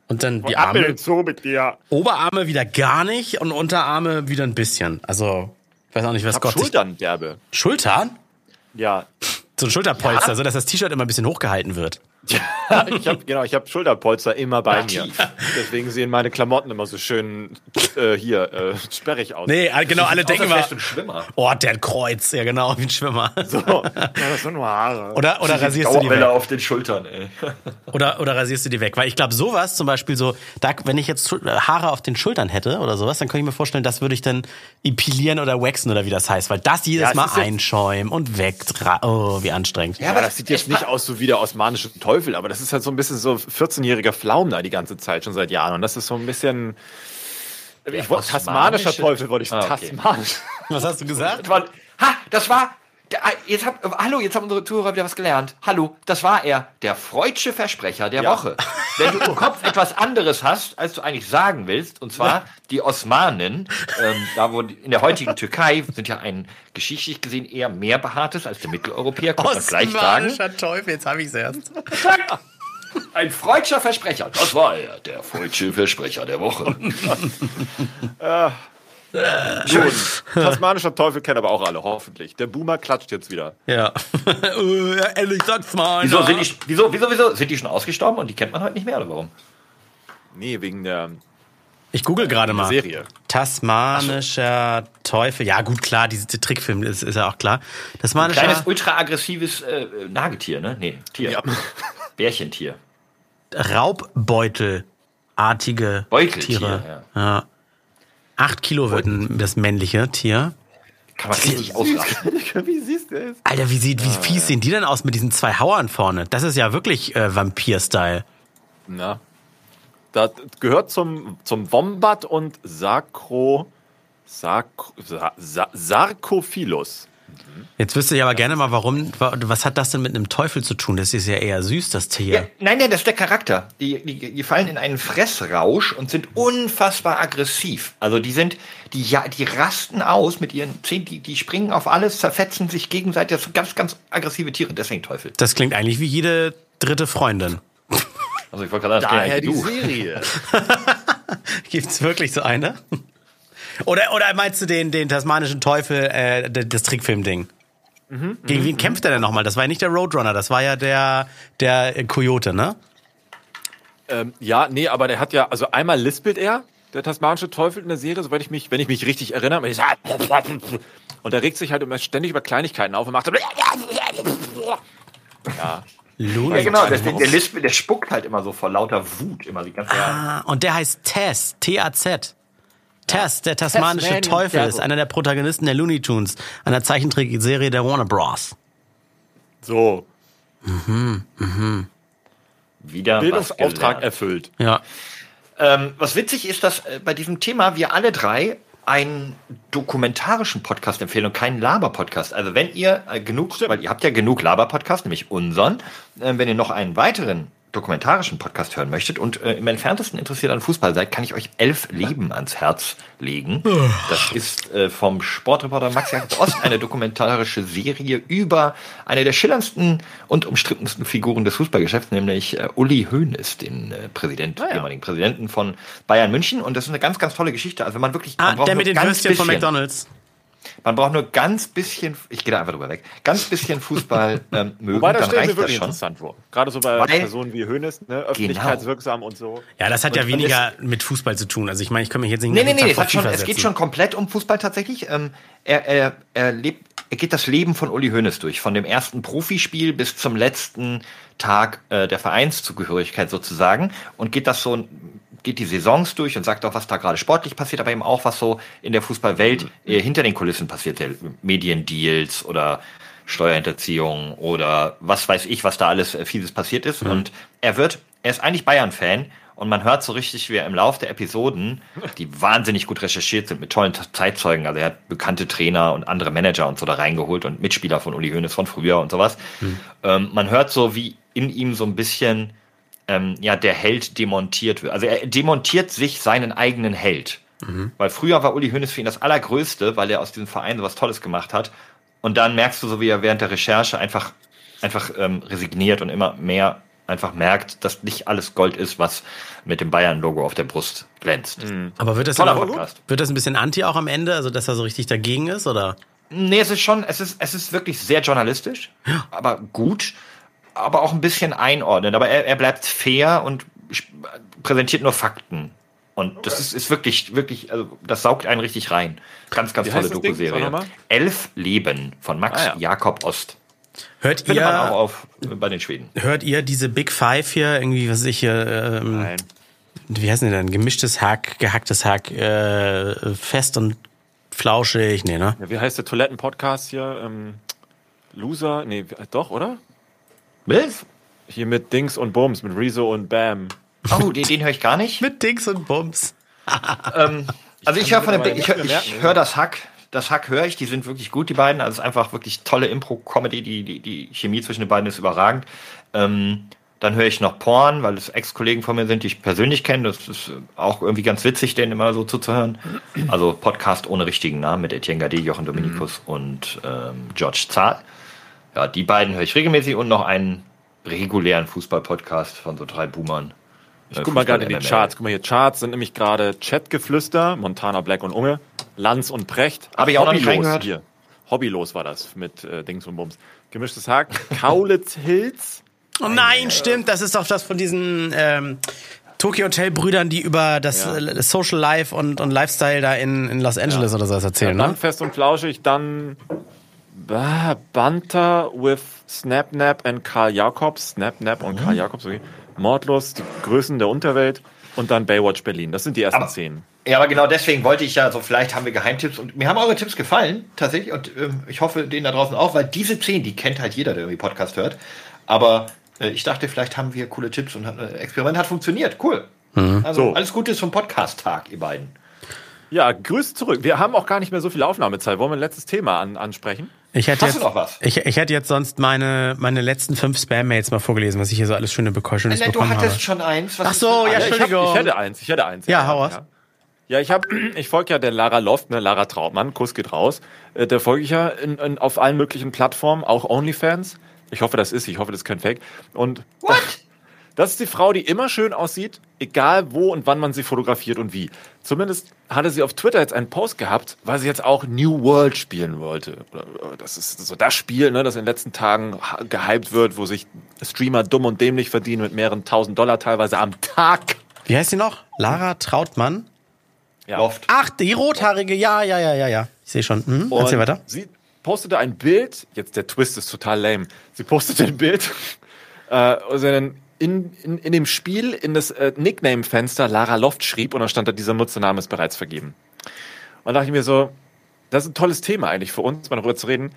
Und dann die Arme, so mit dir. Oberarme wieder gar nicht und Unterarme wieder ein bisschen. Also, ich weiß auch nicht, was Hab Gott. Schultern derbe. Schultern? Ja. So ein Schulterpolster, so dass das T-Shirt immer ein bisschen hochgehalten wird. ich habe genau, ich habe Schulterpolster immer bei mir. Deswegen sehen meine Klamotten immer so schön äh, hier äh, sperrig aus. Nee, genau, alle denken und Schwimmer. oh, der Kreuz. Ja, genau, wie ein Schwimmer. So. Ja, das sind nur Haare. Oder, oder rasierst du die weg? auf den Schultern, ey. Oder, oder rasierst du die weg? Weil ich glaube, sowas zum Beispiel so, da, wenn ich jetzt Schul- Haare auf den Schultern hätte oder sowas, dann könnte ich mir vorstellen, das würde ich dann epilieren oder waxen oder wie das heißt. Weil das jedes Ja, Mal ja- einschäumen und wegdra... Oh, wie anstrengend. Ja, aber das sieht jetzt nicht aus so wie der osmanische Teufel, aber das ist halt so ein bisschen so 14-jähriger Pflaum da die ganze Zeit, schon seit Jahren. Und das ist so ein bisschen. Ich wollte, tasmanischer Teufel wollte ich Ah, okay. tasmanisch. Was hast du gesagt? Das war, ha, das war. Ah, jetzt hab, hallo, jetzt haben unsere Zuhörer wieder was gelernt. Hallo, das war er, der freudsche Versprecher der Woche. Wenn du im Kopf etwas anderes hast, als du eigentlich sagen willst, und zwar die Osmanen, ähm, da wo die, in der heutigen Türkei sind ja ein geschichtlich gesehen eher mehr behaartes als der Mitteleuropäer, kann man gleich sagen. Osmanischer Teufel, jetzt habe ich es erst. Ein freudscher Versprecher. Das war er, der freudsche Versprecher der Woche. Schön. Tasmanischer Teufel kennen aber auch alle, hoffentlich. Der Boomer klatscht jetzt wieder. Ja. Ja, Ehrlich, sag's mal. Wieso sind die, wieso, wieso, wieso sind die schon ausgestorben und die kennt man heute nicht mehr oder warum? Nee, wegen der Ich google gerade mal. Serie. Tasmanischer Teufel. Ja, gut, klar, diese Trickfilm ist, ist ja auch klar. Tasmanischer Kleines, ultra aggressives äh, Nagetier, ne? Nee, Tier. Ja. Bärchentier. Raubbeutelartige Beuteltier, Tiere. Ja. Acht Kilo wird ein- das männliche Tier. Kann man richtig ausrasten. Wie siehst du es? Alter, wie, sieht, wie Ah, fies sehen die denn aus mit diesen zwei Hauern vorne? Das ist ja wirklich äh, Vampir-Style. Na. Das gehört zum, zum Wombat und Sarko, Sarko, Sa, Sa, Sarkophilus. Jetzt wüsste ich aber gerne mal, warum, wa- was hat das denn mit einem Teufel zu tun? Das ist ja eher süß, das Tier. Ja, nein, nein, das ist der Charakter. Die, die, die fallen in einen Fressrausch und sind unfassbar aggressiv. Also die sind, die, ja, die rasten aus mit ihren Zähnen, die, die springen auf alles, zerfetzen sich gegenseitig. Das sind ganz, ganz aggressive Tiere, deswegen Teufel. Das klingt eigentlich wie jede dritte Freundin. Also ich wollte gerade sagen, Daher das die Serie. Gibt's wirklich so eine? Oder, oder meinst du den, den tasmanischen Teufel, äh, das Trickfilm-Ding? Gegen wen kämpft er denn nochmal? Das war ja nicht der Roadrunner, das war ja der, der Coyote, ne? Ähm, ja, nee, aber der hat ja, also einmal lispelt er, der tasmanische Teufel in der Serie, soweit ich mich, wenn ich mich richtig erinnere. Und er regt sich halt immer ständig über Kleinigkeiten auf und macht so. Ja. Looney Ja, genau, der, Lisp, der spuckt halt immer so vor lauter Wut immer die ganze Zeit. Ah, und der heißt Tess, T-A-Z. Tess, der tasmanische Tasmanian Teufel, Devil. ist einer der Protagonisten der Looney Tunes, einer Zeichentrickserie der Warner Bros. So, Wieder Bildungsauftrag was gelernt. erfüllt. Ja. Ähm, was witzig ist, dass äh, bei diesem Thema wir alle drei einen dokumentarischen Podcast empfehlen und keinen Laber-Podcast. Also wenn ihr äh, genug, weil ihr habt ja genug Laber-Podcast, nämlich unseren, äh, wenn ihr noch einen weiteren dokumentarischen Podcast hören möchtet und äh, im entferntesten interessiert an Fußball seid, kann ich euch elf Leben ans Herz legen. Das ist äh, vom Sportreporter Max Jakob Ost eine dokumentarische Serie über eine der schillerndsten und umstrittensten Figuren des Fußballgeschäfts, nämlich äh, Uli Hoeneß, den äh, Präsident, Ah, ja. ehemaligen Präsidenten von Bayern München. Und das ist eine ganz, ganz tolle Geschichte. Also wenn man wirklich, Ah, man braucht der mit den Würstchen von McDonalds. Man braucht nur ganz bisschen, ich gehe da einfach drüber weg, ganz bisschen Fußball ähm, mögen, Wobei, das dann reicht das wirklich schon. interessant vor. Gerade so bei Weil- Personen wie Hönes, ne? öffentlichkeitswirksam und so. Ja, das hat ja Und dann weniger mit Fußball zu tun. Also ich meine, ich kann mich jetzt nicht Nee, nee, nee, hat schon, es geht schon komplett um Fußball tatsächlich. Ähm, er, er, er, lebt, er geht das Leben von Uli Hoeneß durch, von dem ersten Profispiel bis zum letzten Tag äh, der Vereinszugehörigkeit sozusagen und geht das so geht die Saisons durch und sagt auch, was da gerade sportlich passiert, aber eben auch, was so in der Fußballwelt äh, hinter den Kulissen passiert, der Mediendeals oder Steuerhinterziehung oder was weiß ich, was da alles äh, fieses passiert ist. Und er wird, er ist eigentlich Bayern-Fan und man hört so richtig, wie er im Laufe der Episoden, die wahnsinnig gut recherchiert sind mit tollen Zeitzeugen, also er hat bekannte Trainer und andere Manager und so da reingeholt und Mitspieler von Uli Hoeneß von früher und sowas. Ähm, man hört so, wie in ihm so ein bisschen ähm, ja, der Held demontiert wird. Also er demontiert sich seinen eigenen Held. Weil früher war Uli Hoeneß für ihn das Allergrößte, weil er aus diesem Verein so was Tolles gemacht hat. Und dann merkst du so, wie er während der Recherche einfach, einfach ähm, resigniert und immer mehr einfach merkt, dass nicht alles Gold ist, was mit dem Bayern-Logo auf der Brust glänzt. Aber wird das, Toller immer- Podcast. wird das ein bisschen anti auch am Ende, also dass er so richtig dagegen ist, oder? Nee, es ist schon, es ist, es ist wirklich sehr journalistisch, aber gut, aber auch ein bisschen einordnend. Aber er, er bleibt fair und präsentiert nur Fakten. Und das ist, ist wirklich, wirklich, also das saugt einen richtig rein. Ganz, ganz Wie tolle Doku-Serie. nochmal. Elf Leben von Max Ah, ja. Jakob Ost. Hört Findet man auch ihr, auf bei den Schweden. hört ihr diese Big Five hier, irgendwie, was weiß ich hier, ähm, Nein. wie heißen die denn? Gemischtes Hack, gehacktes Hack, äh, fest und flauschig, nee, ne? Ja, wie heißt der Toiletten-Podcast hier? Ähm, Loser? Nee, doch, oder? Was? Hier mit Dings und Bums, mit Rezo und Bam. Oh, den, den höre ich gar nicht. Mit Dings und Bums. Also ich höre von dem, mittlerweile ich höre mehr merken, ich hör das Hack, das Hack höre ich, die sind wirklich gut, die beiden. Also es ist einfach wirklich tolle Impro-Comedy, die, die, die Chemie zwischen den beiden ist überragend. Ähm, dann höre ich noch Porn, weil es Ex-Kollegen von mir sind, die ich persönlich kenne. Das ist auch irgendwie ganz witzig, denen immer so zuzuhören. Also Podcast ohne richtigen Namen mit Etienne Gade, Jochen Dominikus und ähm, George Zahl. Ja, die beiden höre ich regelmäßig und noch einen regulären Fußball-Podcast von so drei Boomern. Ich guck mal gerade in die Charts. Guck mal hier, Charts sind nämlich gerade Chatgeflüster, Montana Black und Unge, Lanz und Precht. Hab ich auch noch nicht Hobbylos reingehört. Hier. Hobbylos war das mit äh, Dings und Bums. Gemischtes Hack, Kaulitz Hills. Oh nein, stimmt, das ist doch das von diesen ähm, Tokyo Hotel Brüdern, die über das Ja. äh, Social Life und, und Lifestyle da in, in Los Angeles oder sowas erzählen, dann ne? fest und flauschig, dann Banter with Snapnap and Karl Jacobs. Snapnap und Mhm. Karl Jacobs, okay. Mordlos, die Größen der Unterwelt und dann Baywatch Berlin. Das sind die ersten Aber- zehn. Ja, aber genau deswegen wollte ich ja so, vielleicht haben wir Geheimtipps und mir haben eure Tipps gefallen, tatsächlich, und ähm, ich hoffe denen da draußen auch, weil diese zehn, die kennt halt jeder, der irgendwie Podcast hört. Aber äh, ich dachte, vielleicht haben wir coole Tipps und hat, äh, Experiment hat funktioniert. Cool. Also So. alles Gute zum Podcast-Tag, ihr beiden. Ja, Grüße zurück. Wir haben auch gar nicht mehr so viel Aufnahmezeit. Wollen wir ein letztes Thema an, ansprechen? Ich hätte Hast jetzt, du noch was? Ich, ich hätte jetzt sonst meine, meine letzten fünf Spam-Mails mal vorgelesen, was ich hier so alles schöne du bekommen habe. hattest schon eins. Was Ach so, ja, alles? ich, hab, Entschuldigung. ich hätte eins, ich hätte eins. Ja, hau raus. Ja, ja ich, hab- ich folge ja der Lara Loft, ne, Lara Trautmann, Kuss geht raus. Äh, Der folge ich ja in, in, auf allen möglichen Plattformen, auch OnlyFans. Ich hoffe, das ist, ich hoffe, das ist kein Fake. Und What? Das ist die Frau, die immer schön aussieht, egal wo und wann man sie fotografiert und wie. Zumindest hatte sie auf Twitter jetzt einen Post gehabt, weil sie jetzt auch New World spielen wollte. Äh, Das ist so das Spiel, ne, das in den letzten Tagen gehypt wird, wo sich Streamer dumm und dämlich verdienen mit mehreren tausend Dollar teilweise am Tag. Wie heißt sie noch? Lara Trautmann? Ja. Loft. Ach, die rothaarige, ja, ja, ja, ja, ja. Ich sehe schon. Hm, erzähl Und weiter. Sie postete ein Bild, jetzt der Twist ist total lame. Sie postete ein Bild, äh, sie dann in, in, in dem Spiel in das äh, Nickname-Fenster Lara Loft schrieb und dann stand da, dieser Nutzername ist bereits vergeben. Und da dachte ich mir so, das ist ein tolles Thema eigentlich für uns, mal darüber zu reden.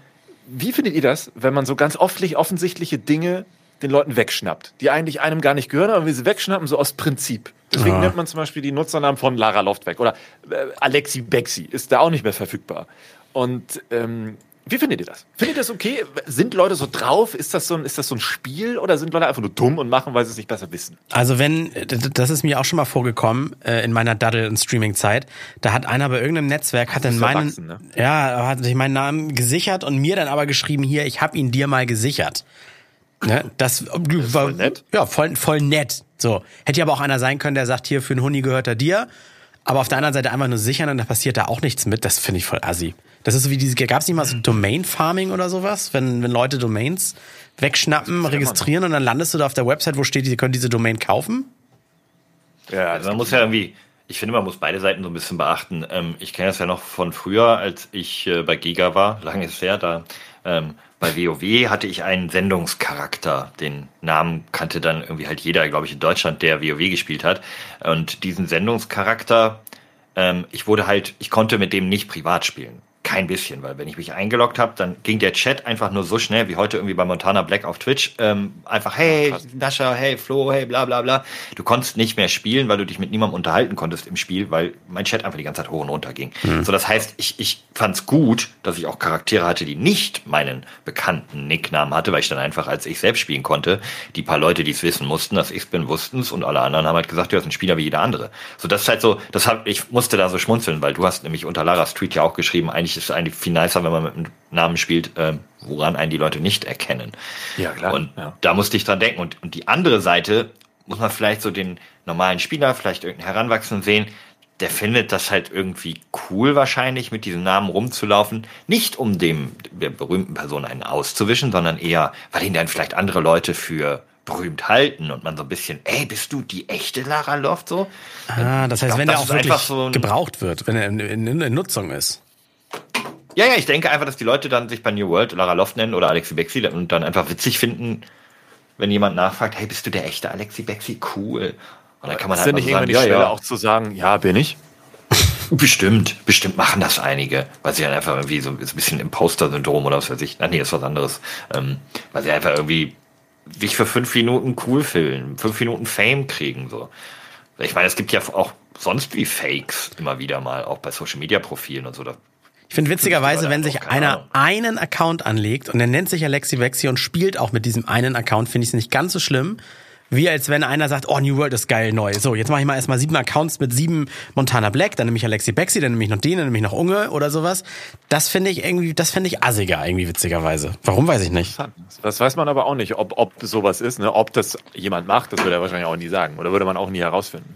Wie findet ihr das, wenn man so ganz offentlich offensichtliche Dinge den Leuten wegschnappt, die eigentlich einem gar nicht gehören, aber wir sie wegschnappen, so aus Prinzip. Deswegen Ah. nennt man zum Beispiel die Nutzernamen von Lara Loft weg. Oder äh, Alexi Bexi ist da auch nicht mehr verfügbar. Und ähm, wie findet ihr das? Findet ihr das okay? Sind Leute so drauf? Ist das so ein, ist das so ein Spiel oder sind Leute einfach nur dumm und machen, weil sie es nicht besser wissen? Also wenn, das ist mir auch schon mal vorgekommen äh, in meiner Daddel- und Streaming-Zeit, da hat einer bei irgendeinem Netzwerk, hat dann meinen, ne? ja, hat sich meinen Namen gesichert und mir dann aber geschrieben, hier, ich hab ihn dir mal gesichert. Ne? Das, war voll nett. Ja, voll, voll nett. So. Hätte ja aber auch einer sein können, der sagt, hier, für einen Huni gehört er dir. Aber auf der anderen Seite einfach nur sichern und da passiert da auch nichts mit. Das finde ich voll assi. Das ist so wie diese, gab es nicht mal so Domain Farming oder sowas? Wenn, wenn Leute Domains wegschnappen, registrieren und dann landest du da auf der Website, wo steht, sie können diese Domain kaufen? Ja, Also man muss ja irgendwie, ich finde, man muss beide Seiten so ein bisschen beachten. Ähm, ich kenne das ja noch von früher, als ich äh, bei Giga war, lange ist her, da ähm, bei WoW hatte ich einen Sendungscharakter. Den Namen kannte dann irgendwie halt jeder, glaube ich, in Deutschland, der WoW gespielt hat. Und diesen Sendungscharakter, ähm, ich wurde halt, ich konnte mit dem nicht privat spielen. Kein bisschen, weil wenn ich mich eingeloggt habe, dann ging der Chat einfach nur so schnell wie heute irgendwie bei Montana Black auf Twitch. Ähm, einfach, hey, Nascha, hey, Flo, hey, bla bla bla. Du konntest nicht mehr spielen, weil du dich mit niemandem unterhalten konntest im Spiel, weil mein Chat einfach die ganze Zeit hoch und runter ging. So, das heißt, ich, ich fand's gut, dass ich auch Charaktere hatte, die nicht meinen bekannten Nicknamen hatte, weil ich dann einfach als ich selbst spielen konnte. Die paar Leute, die es wissen mussten, dass ich bin, wussten's und alle anderen haben halt gesagt, du bist ein Spieler wie jeder andere. So, das ist halt so, das hab, ich musste da so schmunzeln, weil du hast nämlich unter Laras Tweet ja auch geschrieben, eigentlich ist es eigentlich viel nicer, wenn man mit einem Namen spielt, ähm, woran einen die Leute nicht erkennen. Ja, klar. Und Ja. da musste ich dran denken. Und, und die andere Seite muss man vielleicht so den normalen Spieler, vielleicht irgendeinen Heranwachsenden sehen, der findet das halt irgendwie cool wahrscheinlich, mit diesem Namen rumzulaufen. Nicht um dem der berühmten Person einen auszuwischen, sondern eher, weil ihn dann vielleicht andere Leute für berühmt halten und man so ein bisschen, ey, bist du die echte Lara Loft so? Ah, das heißt, glaub, wenn der auch ist wirklich einfach so ein- gebraucht wird, wenn er in, in, in Nutzung ist. Ja, ja, ich denke einfach, dass die Leute dann sich bei New World Lara Loft nennen oder Alexi Bexi und dann einfach witzig finden, wenn jemand nachfragt, hey, bist du der echte Alexi Bexi? Cool. Und dann kann man ist halt nicht so sagen, ja, ja, auch zu sagen, ja, bin ich? bestimmt, bestimmt machen das einige, weil sie dann einfach irgendwie so ein bisschen Imposter-Syndrom oder was weiß ich, ach nee, ist was anderes, ähm, weil sie einfach irgendwie sich für fünf Minuten cool fühlen, fünf Minuten Fame kriegen, so. Ich meine, es gibt ja auch sonst wie Fakes immer wieder mal, auch bei Social-Media-Profilen und so, da Ich finde witzigerweise, wenn sich keine einer einen Account anlegt und der nennt sich Alexi Vexi und spielt auch mit diesem einen Account, finde ich es nicht ganz so schlimm. Wie als wenn einer sagt, oh, New World ist geil neu. So, jetzt mache ich mal erstmal sieben Accounts mit sieben Montana Black, dann nehme ich Alexi Bexi, dann nehme ich noch den, dann nehme ich noch Unge oder sowas. Das finde ich irgendwie, das finde ich assiger, irgendwie witzigerweise. Warum weiß ich nicht. Das weiß man aber auch nicht, ob, ob sowas ist, ne? ob das jemand macht, das würde er wahrscheinlich auch nie sagen. Oder würde man auch nie herausfinden.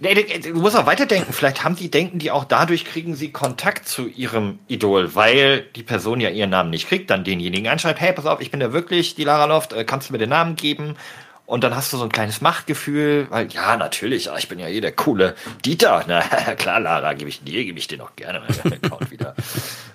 Du musst auch weiterdenken. Vielleicht haben die, denken die auch dadurch, kriegen sie Kontakt zu ihrem Idol, weil die Person ja ihren Namen nicht kriegt, dann denjenigen anschreibt, hey, pass auf, ich bin ja wirklich die Lara Loft, äh, kannst du mir den Namen geben? Und dann hast du so ein kleines Machtgefühl, weil, ja, natürlich, ah, ich bin ja hier der coole Dieter. Na, klar, Lara, gebe ich dir, gebe ich dir noch gerne meinen Account wieder.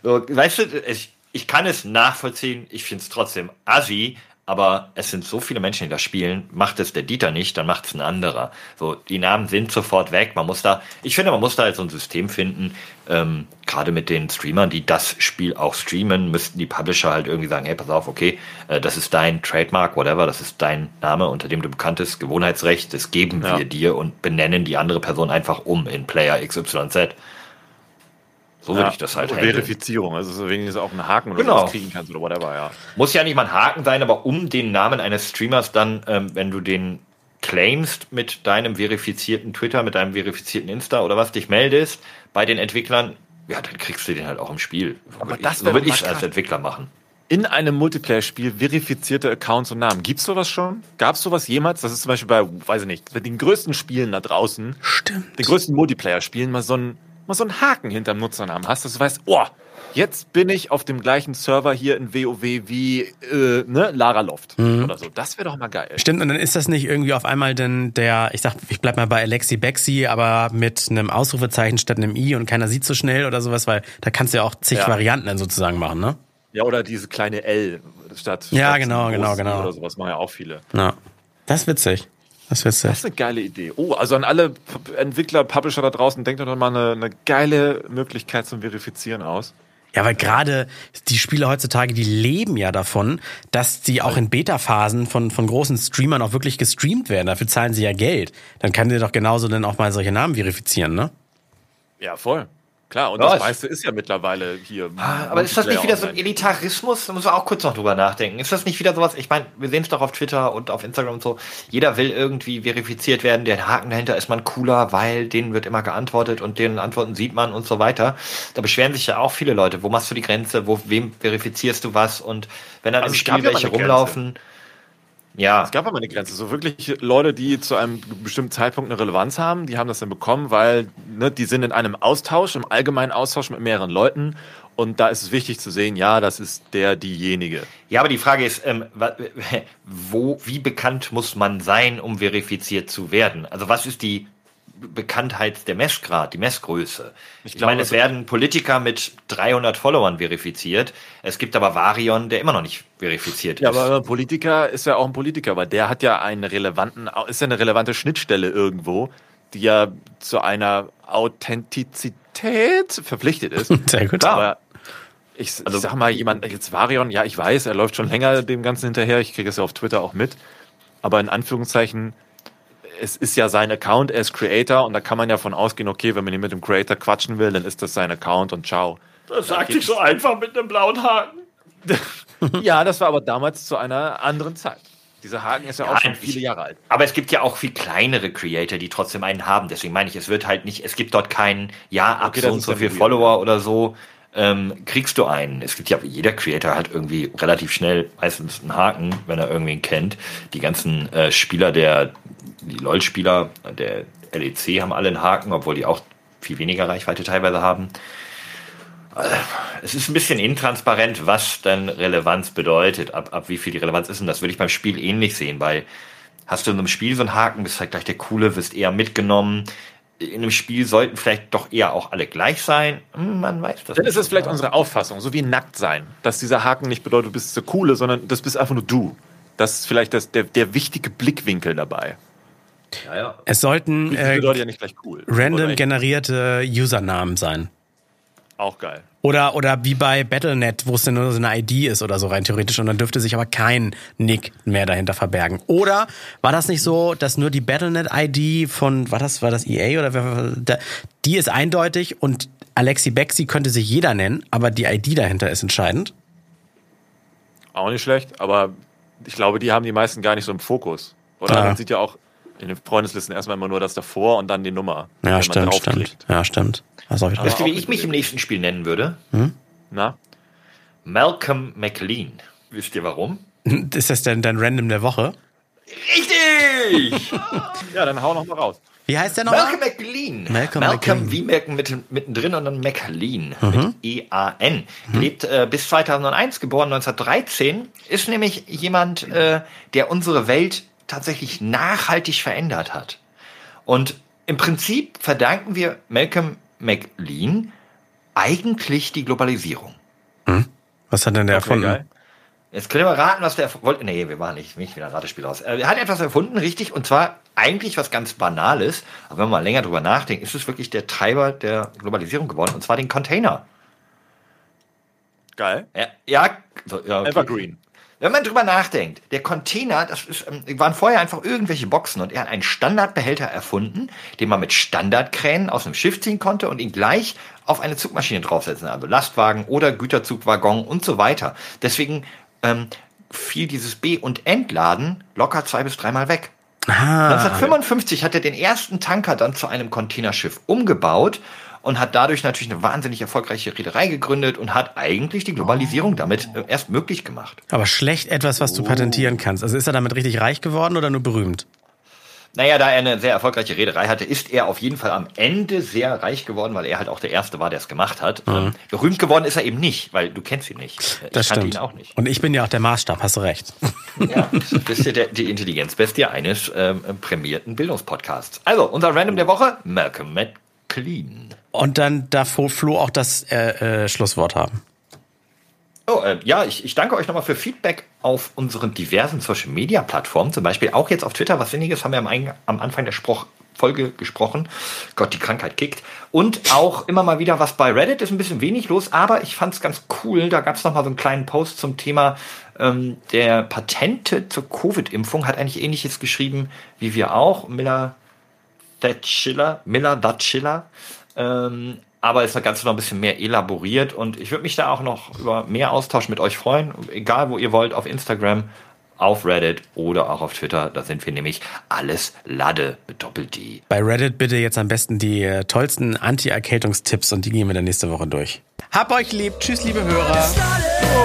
So, weißt du, ich, ich kann es nachvollziehen, ich finde es trotzdem assi, aber es sind so viele Menschen, die das spielen. Macht es der Dieter nicht, dann macht es ein anderer. So, die Namen sind sofort weg. Man muss da, ich finde, man muss da halt so ein System finden. Ähm, Gerade mit den Streamern, die das Spiel auch streamen, müssten die Publisher halt irgendwie sagen, hey, pass auf, okay, äh, das ist dein Trademark, whatever, das ist dein Name, unter dem du bekannt bist, Gewohnheitsrecht, das geben Ja. wir dir und benennen die andere Person einfach um in Player XYZ. So würde ich das halt handeln. Verifizierung, also so wenigstens auch einen Haken oder Genau. sowas kriegen kannst oder whatever, ja. Muss ja nicht mal ein Haken sein, aber um den Namen eines Streamers dann, ähm, wenn du den claimst mit deinem verifizierten Twitter, mit deinem verifizierten Insta oder was, dich meldest bei den Entwicklern, ja, dann kriegst du den halt auch im Spiel. Aber das ich, so würde ich mal als. Entwickler machen. in einem Multiplayer-Spiel verifizierte Accounts und Namen. Gibt's sowas schon? Gab's sowas jemals? Das ist zum Beispiel bei, weiß ich nicht, bei den größten Spielen da draußen, Stimmt. den größten Multiplayer-Spielen, mal so einen, mal so einen Haken hinterm Nutzernamen hast, dass du weißt, oh, jetzt bin ich auf dem gleichen Server hier in WoW wie äh, ne, Lara Loft oder so. Das wäre doch mal geil. Stimmt, und dann ist das nicht irgendwie auf einmal denn der, ich sag, ich bleib mal bei Alexi Bexi, aber mit einem Ausrufezeichen statt einem I und keiner sieht so schnell oder sowas, weil da kannst du ja auch zig Ja. Varianten dann sozusagen machen, ne? Ja, oder diese kleine L statt. Ja, statt genau, genau, genau. Oder sowas machen ja auch viele. Ja. Das ist witzig. Das ist witzig. Das ist eine geile Idee. Oh, also an alle Entwickler, Publisher da draußen, denkt doch mal eine, eine geile Möglichkeit zum Verifizieren aus. Ja, weil gerade die Spiele heutzutage, die leben ja davon, dass die auch in Beta-Phasen von, von großen Streamern auch wirklich gestreamt werden. Dafür zahlen sie ja Geld. Dann kann dir doch genauso dann auch mal solche Namen verifizieren, ne? Ja, voll. Klar, und Ja, das meiste ist ja mittlerweile hier. Ah, Aber ist das nicht wieder so ein Elitarismus? Da muss man auch kurz noch drüber nachdenken. Ist das nicht wieder sowas? Ich meine, wir sehen es doch auf Twitter und auf Instagram und so. Jeder will irgendwie verifiziert werden. Der Haken dahinter ist man cooler, weil denen wird immer geantwortet und denen Antworten sieht man und so weiter. Da beschweren sich ja auch viele Leute. Wo machst du die Grenze? Wo, wem verifizierst du was? Und wenn dann Also im Spiel welche eine Grenze. Ja. Es gab aber eine Grenze. So wirklich Leute, die zu einem bestimmten Zeitpunkt eine Relevanz haben, die haben das dann bekommen, weil ne, die sind in einem Austausch, im allgemeinen Austausch mit mehreren Leuten. Und da ist es wichtig zu sehen, ja, das ist der, diejenige. Ja, aber die Frage ist, ähm, wo, wie bekannt muss man sein, um verifiziert zu werden? Also was ist die Bekanntheit, der Messgrad, die Messgröße? Ich, glaube, meine, es also- werden Politiker mit 300 Followern verifiziert. Es gibt aber Varion, der immer noch nicht verifiziert Ja, ist. aber ein Politiker ist ja auch ein Politiker, aber der hat ja einen relevanten, ist ja eine relevante Schnittstelle irgendwo, die ja zu einer Authentizität verpflichtet ist. Sehr gut. Aber ich, Also- ich sag mal, jemand, jetzt Varion, ja, ich weiß, er läuft schon länger dem Ganzen hinterher, ich kriege es ja auf Twitter auch mit, aber in Anführungszeichen, es ist ja sein Account, er ist Creator und da kann man ja von ausgehen, okay, wenn man ihn mit dem Creator quatschen will, dann ist das sein Account und ciao. das sagt sich so einfach mit einem blauen Haken. Ja, das war aber damals zu einer anderen Zeit. Dieser Haken ist ja, Ja, auch schon viele Jahre alt. Aber es gibt ja auch viel kleinere Creator, die trotzdem einen haben. Deswegen meine ich, es wird halt nicht, es gibt dort keinen, ja, ab Okay, so und so viel. Follower oder so, ähm, kriegst du einen. Es gibt ja, jeder Creator hat irgendwie relativ schnell meistens einen Haken, wenn er irgendwen kennt. Die ganzen äh, Spieler der, die LOL-Spieler der LEC haben alle einen Haken, obwohl die auch viel weniger Reichweite teilweise haben. Es ist ein bisschen intransparent, was dann Relevanz bedeutet, ab, ab wie viel die Relevanz ist. Und das würde ich beim Spiel ähnlich sehen, weil hast du in einem Spiel so einen Haken, bist halt gleich der Coole, wirst eher mitgenommen. In einem Spiel sollten vielleicht doch eher auch alle gleich sein. Hm, Man weiß das Dann ist es vielleicht genau. unsere Auffassung, so wie nackt sein, dass dieser Haken nicht bedeutet, du bist der Coole, sondern das bist einfach nur du. Das ist vielleicht das, der, der wichtige Blickwinkel dabei. Ja, ja. Es sollten äh, ja nicht gleich cool. random generierte Usernamen sein. Auch geil. Oder, oder wie bei Battlenet, wo es dann nur so eine ID ist oder so rein theoretisch und dann dürfte sich aber kein Nick mehr dahinter verbergen. Oder war das nicht so, dass nur die Battlenet-ID von, war das, war das EA oder wer, die ist eindeutig und Alexi Bexi könnte sich jeder nennen, aber die ID dahinter ist entscheidend? Auch nicht schlecht, aber ich glaube, die haben die meisten gar nicht so im Fokus. Oder Ja. man sieht ja auch in den Freundeslisten erstmal immer nur das davor und dann die Nummer. Ja, stimmt, stimmt. Ja, stimmt. Das ich Wisst ihr, wie auch ich mich im nächsten Spiel nennen würde? Na? Malcolm McLean. Wisst ihr warum? Ist das denn dein Random der Woche? Richtig! Ja, dann hau noch mal raus. Wie heißt der nochmal? Malcolm McLean. Malcolm Malcolm, McLean. wie Malcolm mit, mittendrin und dann McLean Mhm. mit E-A-N. Lebt äh, bis 2001, geboren 1913. Ist nämlich jemand, äh, der unsere Welt tatsächlich nachhaltig verändert hat. Und im Prinzip verdanken wir Malcolm McLean eigentlich die Globalisierung. Was hat denn der erfunden? geil. Jetzt können wir raten, was der wollte. Nee, wir waren nicht, nicht wieder ein Ratespiel aus. Er hat etwas erfunden, richtig, und zwar eigentlich was ganz Banales. Aber wenn man mal länger drüber nachdenkt, ist es wirklich der Treiber der Globalisierung geworden, und zwar den Container. Geil. Ja, ja, so, ja okay. Evergreen. Wenn man drüber nachdenkt, der Container, das ist, ähm, waren vorher einfach irgendwelche Boxen und er hat einen Standardbehälter erfunden, den man mit Standardkränen aus einem Schiff ziehen konnte und ihn gleich auf eine Zugmaschine draufsetzen, also Lastwagen oder Güterzugwaggon und so weiter. Deswegen ähm, fiel dieses B- und Entladen locker zwei bis dreimal weg. Ah, 1955 hat er den ersten Tanker dann zu einem Containerschiff umgebaut und hat dadurch natürlich eine wahnsinnig erfolgreiche Reederei gegründet und hat eigentlich die Globalisierung damit äh, erst möglich gemacht. aber schlecht etwas, was du patentieren kannst. Also ist er damit richtig reich geworden oder nur berühmt? Naja, da er eine sehr erfolgreiche Reederei hatte, ist er auf jeden Fall am Ende sehr reich geworden, weil er halt auch der Erste war, der es gemacht hat. Ähm, Berühmt geworden ist er eben nicht, weil du kennst ihn nicht. Ich Das kannte stimmt. ihn auch nicht. Und ich bin ja auch der Maßstab, hast du recht. Ja, du bist ja der, die Intelligenzbestie eines ähm, prämierten Bildungspodcasts. Also, unser Random der Woche, Malcolm McLean. Und dann darf Flo auch das äh, äh, Schlusswort haben. Oh, äh, ja, ich, ich danke euch nochmal für Feedback auf unseren diversen Social Media Plattformen, zum Beispiel auch jetzt auf Twitter, was Sinniges haben wir am, am Anfang der Spruch Folge gesprochen. Gott, die Krankheit kickt. Und auch immer mal wieder was bei Reddit, ist ein bisschen wenig los, aber ich fand es ganz cool. Da gab es nochmal so einen kleinen Post zum Thema ähm, der Patente zur Covid-Impfung, hat eigentlich ähnliches geschrieben wie wir auch. Miller Thatchiller, Miller Thatchiller. Ähm, aber ist das Ganze noch ein bisschen mehr elaboriert und ich würde mich da auch noch über mehr Austausch mit euch freuen, egal wo ihr wollt, auf Instagram, auf Reddit oder auch auf Twitter. Da sind wir nämlich alles Lade mit Doppel-D. Bei Reddit bitte jetzt am besten die äh, tollsten Anti-Erkältungstipps und die gehen wir dann nächste Woche durch. Hab euch lieb. Tschüss, liebe Hörer.